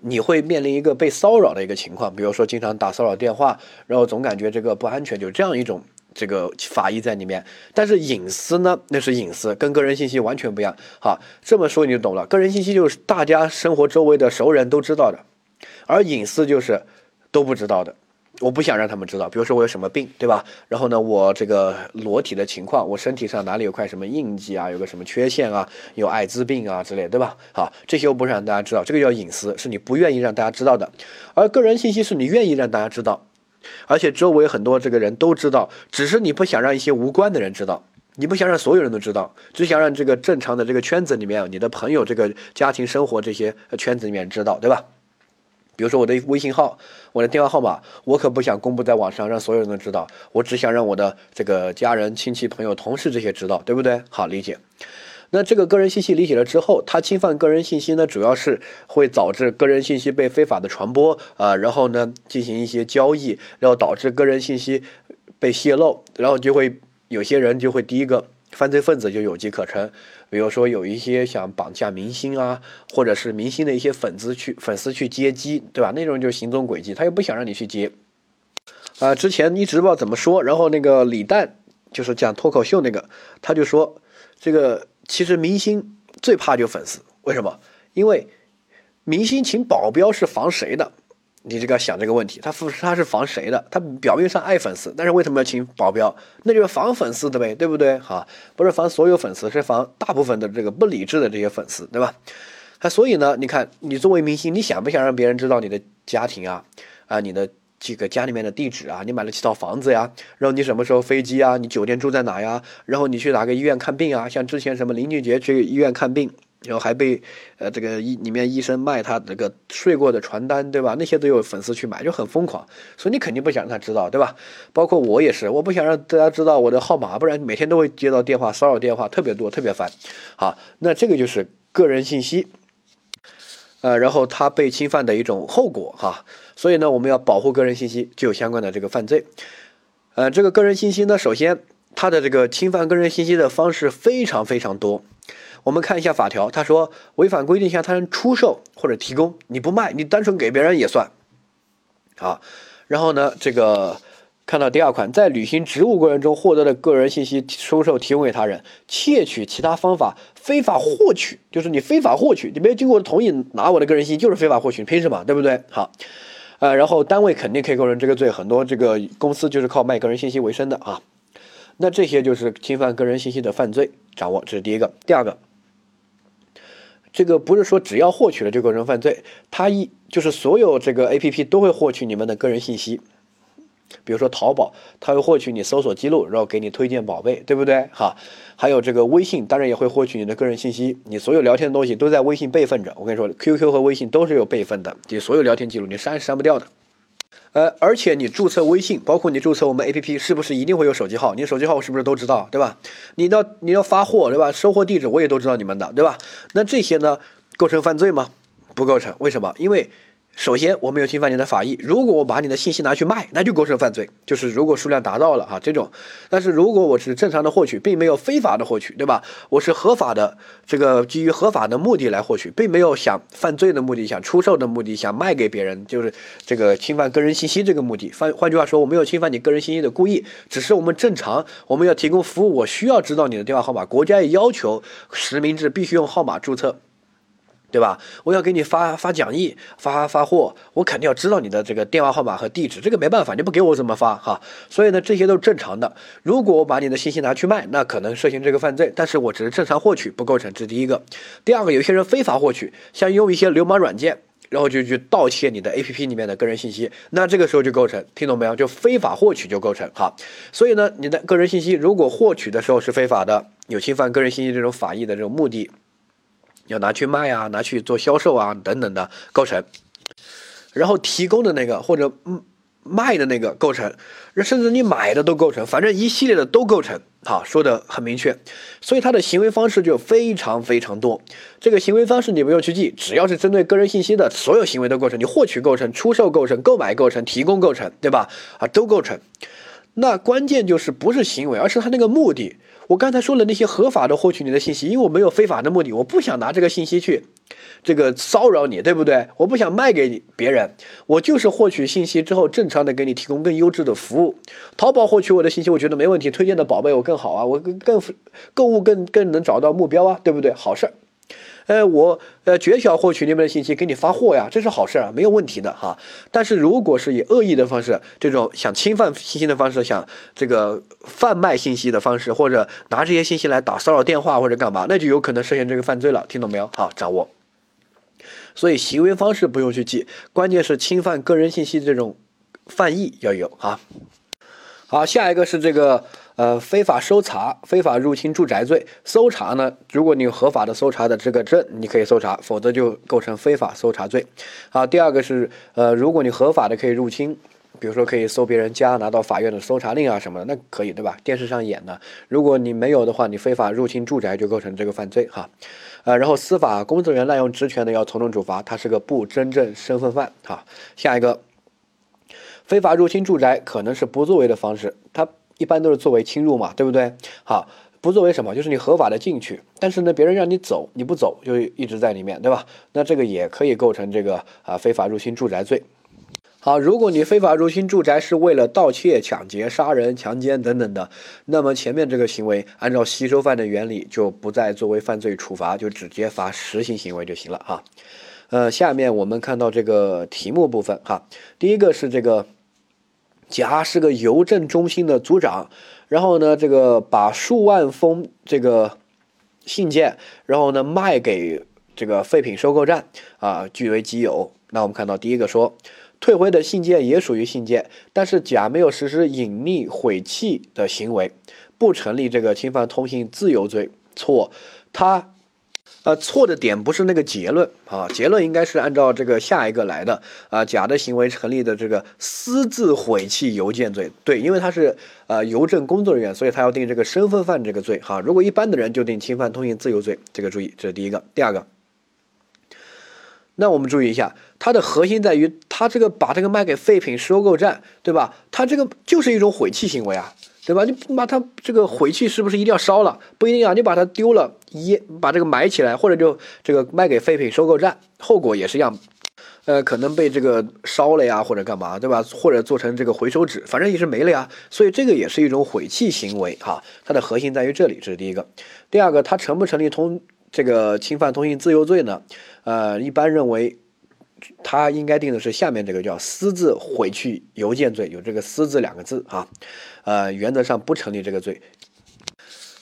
你会面临一个被骚扰的一个情况，比如说经常打骚扰电话，然后总感觉这个不安全，就这样一种这个法医在里面。但是隐私呢，那是隐私，跟个人信息完全不一样。好，这么说你就懂了。个人信息就是大家生活周围的熟人都知道的，而隐私就是都不知道的。我不想让他们知道，比如说我有什么病，对吧？然后呢，我这个裸体的情况，我身体上哪里有块什么印记啊，有个什么缺陷啊，有艾滋病啊之类，对吧？好，这些我不想让大家知道，这个叫隐私，是你不愿意让大家知道的。而个人信息是你愿意让大家知道，而且周围很多这个人都知道，只是你不想让一些无关的人知道，你不想让所有人都知道，只想让这个正常的这个圈子里面，你的朋友这个家庭生活这些圈子里面知道，对吧？比如说我的微信号，我的电话号码，我可不想公布在网上，让所有人都知道。我只想让我的这个家人、亲戚、朋友、同事这些知道，对不对？好理解。那这个个人信息理解了之后，它侵犯个人信息呢，主要是会导致个人信息被非法的传播啊，然后呢进行一些交易，然后导致个人信息被泄露，然后就会有些人就会第一个。犯罪分子就有机可乘，比如说有一些想绑架明星啊，或者是明星的一些粉丝去粉丝去接机，对吧？那种就是行踪轨迹，他又不想让你去接。啊，之前一直不知道怎么说，然后那个李诞就是讲脱口秀那个，他就说这个其实明星最怕就粉丝，为什么？因为明星请保镖是防谁的？你这个想这个问题，他他是防谁的？他表面上爱粉丝，但是为什么要请保镖？那就是防粉丝的呗，对不对？哈，不是防所有粉丝，是防大部分的这个不理智的这些粉丝，对吧？他，所以呢，你看，你作为明星，你想不想让别人知道你的家庭啊？啊，你的这个家里面的地址啊？你买了几套房子呀？然后你什么时候飞机啊？你酒店住在哪呀？然后你去哪个医院看病啊？像之前什么林俊杰去医院看病。然后还被，呃，这个医里面医生卖他那个睡过的传单，对吧？那些都有粉丝去买，就很疯狂。所以你肯定不想让他知道，对吧？包括我也是，我不想让大家知道我的号码，不然每天都会接到电话骚扰电话，特别多，特别烦。好，那这个就是个人信息，呃，然后他被侵犯的一种后果哈。所以呢，我们要保护个人信息，就有相关的这个犯罪。呃，这个个人信息呢，首先它的这个侵犯个人信息的方式非常非常多。我们看一下法条，他说违反规定向他人出售或者提供，你不卖，你单纯给别人也算。好，然后呢，这个看到第二款，在履行职务过程中获得的个人信息出售提供给他人，窃取其他方法非法获取，就是你非法获取，你没有经过同意拿我的个人信息，就是非法获取，凭什么？对不对？好，呃，然后单位肯定可以构成这个罪，很多这个公司就是靠卖个人信息为生的啊。那这些就是侵犯个人信息的犯罪，掌握这是第一个，第二个。这个不是说只要获取了就构成犯罪，它一就是所有这个 A P P 都会获取你们的个人信息，比如说淘宝，它会获取你搜索记录，然后给你推荐宝贝，对不对？哈，还有这个微信，当然也会获取你的个人信息，你所有聊天的东西都在微信备份着。我跟你说，Q Q 和微信都是有备份的，你所有聊天记录你删是删不掉的。呃，而且你注册微信，包括你注册我们 A P P，是不是一定会有手机号？你手机号是不是都知道，对吧？你要你要发货，对吧？收货地址我也都知道你们的，对吧？那这些呢，构成犯罪吗？不构成，为什么？因为。首先，我没有侵犯你的法益。如果我把你的信息拿去卖，那就构成犯罪。就是如果数量达到了哈这种，但是如果我是正常的获取，并没有非法的获取，对吧？我是合法的，这个基于合法的目的来获取，并没有想犯罪的目的，想出售的目的，想卖给别人，就是这个侵犯个人信息这个目的。换换句话说，我没有侵犯你个人信息的故意，只是我们正常我们要提供服务，我需要知道你的电话号码。国家也要求实名制必须用号码注册。对吧？我要给你发发讲义、发发货，我肯定要知道你的这个电话号码和地址，这个没办法，你不给我怎么发哈？所以呢，这些都是正常的。如果我把你的信息拿去卖，那可能涉嫌这个犯罪。但是我只是正常获取，不构成。这是第一个。第二个，有些人非法获取，像用一些流氓软件，然后就去盗窃你的 APP 里面的个人信息，那这个时候就构成，听懂没有？就非法获取就构成。哈，所以呢，你的个人信息如果获取的时候是非法的，有侵犯个人信息这种法益的这种目的。要拿去卖啊，拿去做销售啊，等等的构成，然后提供的那个或者卖的那个构成，甚至你买的都构成，反正一系列的都构成。好，说的很明确，所以他的行为方式就非常非常多。这个行为方式你不用去记，只要是针对个人信息的所有行为都构成，你获取构成、出售构成、购买构成、提供构成，对吧？啊，都构成。那关键就是不是行为，而是他那个目的。我刚才说了那些合法的获取你的信息，因为我没有非法的目的，我不想拿这个信息去这个骚扰你，对不对？我不想卖给你别人，我就是获取信息之后，正常的给你提供更优质的服务。淘宝获取我的信息，我觉得没问题，推荐的宝贝我更好啊，我更更购物更更能找到目标啊，对不对？好事儿。呃，我呃绝小获取你们的信息，给你发货呀，这是好事啊，没有问题的哈。但是如果是以恶意的方式，这种想侵犯信息的方式，想这个贩卖信息的方式，或者拿这些信息来打骚扰电话或者干嘛，那就有可能涉嫌这个犯罪了，听懂没有？好，掌握。所以行为方式不用去记，关键是侵犯个人信息这种犯意要有啊。好，下一个是这个呃非法搜查、非法入侵住宅罪。搜查呢，如果你有合法的搜查的这个证，你可以搜查，否则就构成非法搜查罪。好，第二个是呃，如果你合法的可以入侵，比如说可以搜别人家，拿到法院的搜查令啊什么的，那可以对吧？电视上演的。如果你没有的话，你非法入侵住宅就构成这个犯罪哈。呃，然后司法工作人员滥用职权的要从重处罚，他是个不真正身份犯哈。下一个。非法入侵住宅可能是不作为的方式，它一般都是作为侵入嘛，对不对？好，不作为什么？就是你合法的进去，但是呢，别人让你走，你不走就一直在里面，对吧？那这个也可以构成这个啊非法入侵住宅罪。好，如果你非法入侵住宅是为了盗窃、抢劫、杀人、强奸等等的，那么前面这个行为按照吸收犯的原理就不再作为犯罪处罚，就直接罚实行行为就行了哈。呃，下面我们看到这个题目部分哈，第一个是这个。甲是个邮政中心的组长，然后呢，这个把数万封这个信件，然后呢卖给这个废品收购站啊，据为己有。那我们看到第一个说，退回的信件也属于信件，但是甲没有实施隐匿毁弃的行为，不成立这个侵犯通信自由罪。错，他。呃，错的点不是那个结论啊，结论应该是按照这个下一个来的啊。甲的行为成立的这个私自毁弃邮件罪，对，因为他是呃邮政工作人员，所以他要定这个身份犯这个罪哈。如果一般的人就定侵犯通信自由罪，这个注意，这是第一个。第二个，那我们注意一下，它的核心在于他这个把这个卖给废品收购站，对吧？他这个就是一种毁弃行为啊。对吧？你把它这个毁弃是不是一定要烧了？不一定啊，你把它丢了，一把这个埋起来，或者就这个卖给废品收购站，后果也是一样，呃，可能被这个烧了呀，或者干嘛，对吧？或者做成这个回收纸，反正也是没了呀。所以这个也是一种毁弃行为哈。它的核心在于这里，这是第一个。第二个，它成不成立通这个侵犯通信自由罪呢？呃，一般认为。他应该定的是下面这个叫私自毁去邮件罪，有这个“私”字两个字啊，呃，原则上不成立这个罪。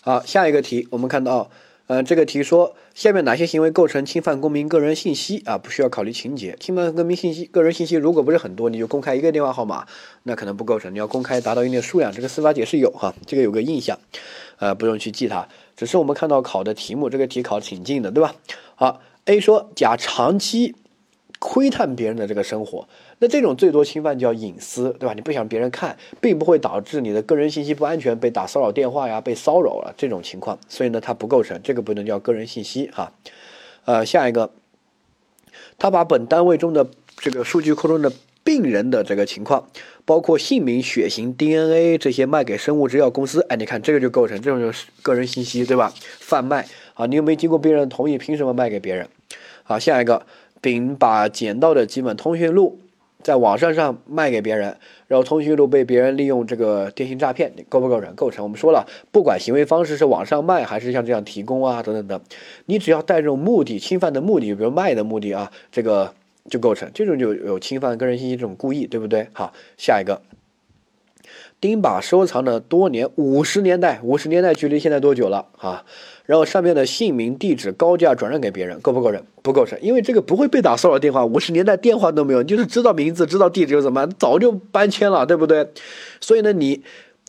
好，下一个题，我们看到，呃，这个题说下面哪些行为构成侵犯公民个人信息啊？不需要考虑情节，侵犯公民信息、个人信息如果不是很多，你就公开一个电话号码，那可能不构成。你要公开达到一定数量，这个司法解释有哈，这个有个印象，呃，不用去记它，只是我们看到考的题目，这个题考挺近的，对吧？好，A 说甲长期。窥探别人的这个生活，那这种最多侵犯叫隐私，对吧？你不想别人看，并不会导致你的个人信息不安全，被打骚扰电话呀，被骚扰了这种情况，所以呢，它不构成，这个不能叫个人信息哈。呃，下一个，他把本单位中的这个数据库中的病人的这个情况，包括姓名、血型、DNA 这些卖给生物制药公司，哎，你看这个就构成，这种就是个人信息，对吧？贩卖啊，你又没经过病人同意，凭什么卖给别人？好，下一个。并把捡到的几本通讯录在网上上卖给别人，然后通讯录被别人利用这个电信诈骗，构不构成？构成。我们说了，不管行为方式是网上卖还是像这样提供啊等等等，你只要带这种目的侵犯的目的，比如卖的目的啊，这个就构成。这种就有侵犯个人信息这种故意，对不对？好，下一个。丁把收藏了多年，五十年代，五十年代距离现在多久了啊？然后上面的姓名、地址高价转让给别人，构不构成？不构成，因为这个不会被打骚扰电话。五十年代电话都没有，就是知道名字、知道地址又怎么？早就搬迁了，对不对？所以呢，你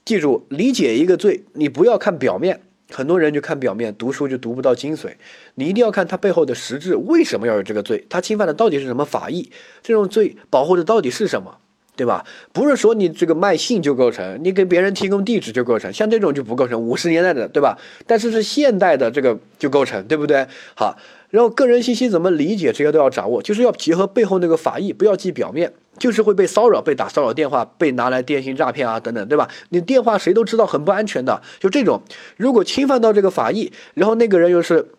记住，理解一个罪，你不要看表面，很多人就看表面，读书就读不到精髓。你一定要看它背后的实质，为什么要有这个罪？它侵犯的到底是什么法益？这种罪保护的到底是什么？对吧？不是说你这个卖信就构成，你给别人提供地址就构成，像这种就不构成。五十年代的，对吧？但是是现代的这个就构成，对不对？好，然后个人信息怎么理解，这些都要掌握，就是要结合背后那个法益，不要记表面，就是会被骚扰、被打骚扰电话、被拿来电信诈骗啊等等，对吧？你电话谁都知道很不安全的，就这种，如果侵犯到这个法益，然后那个人又是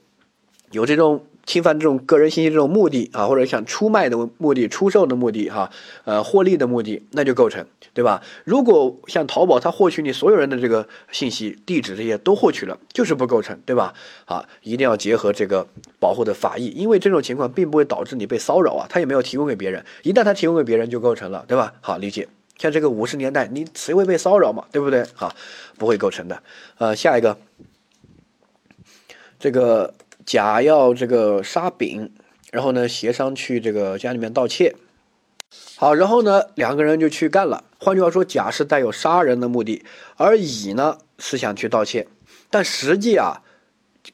有这种。侵犯这种个人信息这种目的啊，或者想出卖的目的、出售的目的哈，呃，获利的目的，那就构成，对吧？如果像淘宝，它获取你所有人的这个信息、地址这些都获取了，就是不构成，对吧？啊，一定要结合这个保护的法益，因为这种情况并不会导致你被骚扰啊，他也没有提供给别人，一旦他提供给别人就构成了，对吧？好，理解。像这个五十年代，你谁会被骚扰嘛？对不对？好，不会构成的。呃，下一个，这个。甲要这个杀丙，然后呢协商去这个家里面盗窃，好，然后呢两个人就去干了。换句话说，甲是带有杀人的目的，而乙呢是想去盗窃，但实际啊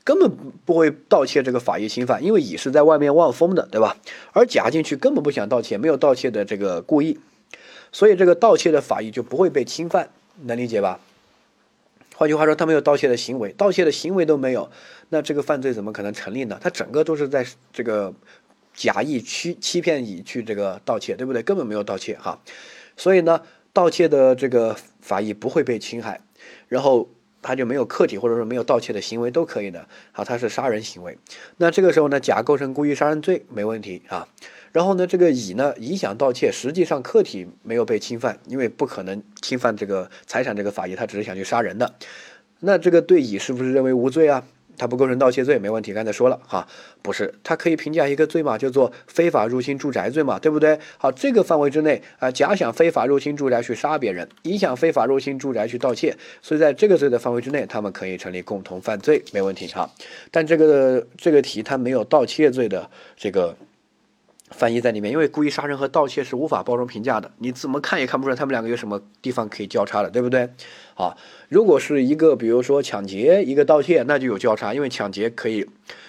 根本不会盗窃这个法益侵犯，因为乙是在外面望风的，对吧？而甲进去根本不想盗窃，没有盗窃的这个故意，所以这个盗窃的法益就不会被侵犯，能理解吧？换句话说，他没有盗窃的行为，盗窃的行为都没有，那这个犯罪怎么可能成立呢？他整个都是在这个假意欺欺骗乙去这个盗窃，对不对？根本没有盗窃哈，所以呢，盗窃的这个法益不会被侵害，然后他就没有客体或者说没有盗窃的行为都可以的，好，他是杀人行为，那这个时候呢，甲构成故意杀人罪没问题啊。然后呢，这个乙呢，乙想盗窃，实际上客体没有被侵犯，因为不可能侵犯这个财产这个法益，他只是想去杀人的。那这个对乙是不是认为无罪啊？他不构成盗窃罪，没问题。刚才说了哈，不是，他可以评价一个罪嘛，叫做非法入侵住宅罪嘛，对不对？好，这个范围之内啊，甲想非法入侵住宅去杀别人，乙想非法入侵住宅去盗窃，所以在这个罪的范围之内，他们可以成立共同犯罪，没问题哈。但这个这个题它没有盗窃罪的这个。翻译在里面，因为故意杀人和盗窃是无法包容评价的，你怎么看也看不出来他们两个有什么地方可以交叉的，对不对？好，如果是一个比如说抢劫，一个盗窃，那就有交叉，因为抢劫可以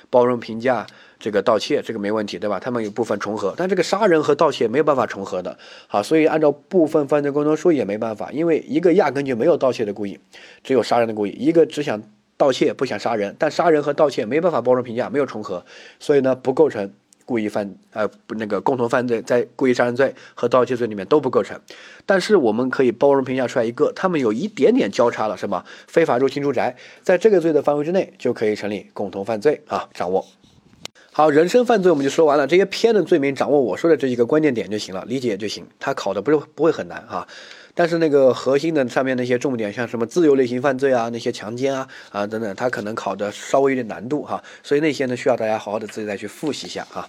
包容评价这个盗窃，这个没问题，对吧？他们有部分重合，但这个杀人和盗窃没有办法重合的，好，所以按照部分犯罪过程说也没办法，因为一个压根就没有盗窃的故意，只有杀人的故意，一个只想盗窃不想杀人，但杀人和盗窃没办法包容评价，没有重合，所以呢不构成。故意犯呃不那个共同犯罪，在故意杀人罪和盗窃罪里面都不构成，但是我们可以包容评价出来一个，他们有一点点交叉了，是吗？非法入侵住宅，在这个罪的范围之内就可以成立共同犯罪啊，掌握好人身犯罪我们就说完了，这些偏的罪名掌握我说的这几个关键点就行了，理解就行，他考的不是不会很难哈。但是那个核心的上面那些重点，像什么自由类型犯罪啊，那些强奸啊啊等等，它可能考的稍微有点难度哈，所以那些呢需要大家好好的自己再去复习一下啊。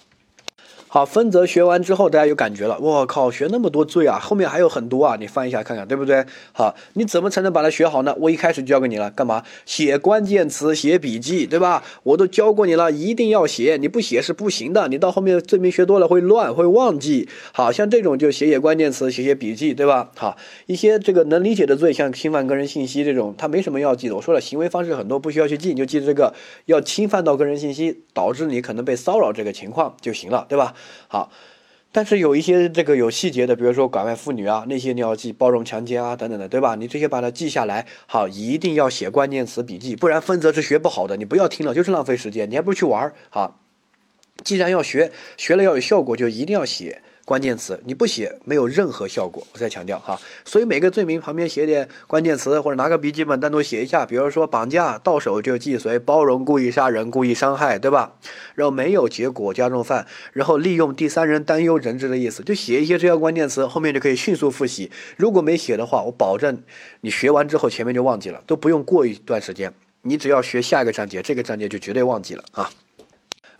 好，分则学完之后，大家有感觉了。我靠，学那么多罪啊，后面还有很多啊，你翻一下看看，对不对？好，你怎么才能把它学好呢？我一开始就教给你了，干嘛？写关键词，写笔记，对吧？我都教过你了，一定要写，你不写是不行的。你到后面罪名学多了会乱，会忘记。好像这种就写写关键词，写写笔记，对吧？好，一些这个能理解的罪，像侵犯个人信息这种，它没什么要记的。我说了，行为方式很多，不需要去记，你就记这个要侵犯到个人信息，导致你可能被骚扰这个情况就行了，对吧？好，但是有一些这个有细节的，比如说拐卖妇女啊，那些你要记包容强奸啊等等的，对吧？你这些把它记下来，好，一定要写关键词笔记，不然分则是学不好的。你不要听了，就是浪费时间，你还不如去玩儿。好，既然要学，学了要有效果，就一定要写。关键词你不写没有任何效果，我再强调哈。所以每个罪名旁边写点关键词，或者拿个笔记本单独写一下。比如说绑架到手就既遂，包容故意杀人、故意伤害，对吧？然后没有结果加重犯，然后利用第三人担忧人质的意思，就写一些这样关键词，后面就可以迅速复习。如果没写的话，我保证你学完之后前面就忘记了，都不用过一段时间，你只要学下一个章节，这个章节就绝对忘记了啊。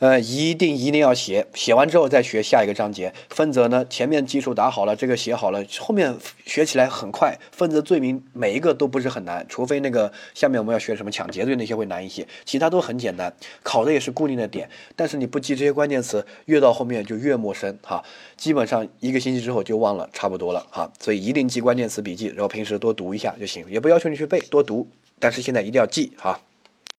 呃，一定一定要写，写完之后再学下一个章节。分则呢，前面基础打好了，这个写好了，后面学起来很快。分则罪名每一个都不是很难，除非那个下面我们要学什么抢劫罪那些会难一些，其他都很简单，考的也是固定的点。但是你不记这些关键词，越到后面就越陌生哈。基本上一个星期之后就忘了差不多了哈。所以一定记关键词笔记，然后平时多读一下就行，也不要求你去背，多读。但是现在一定要记哈。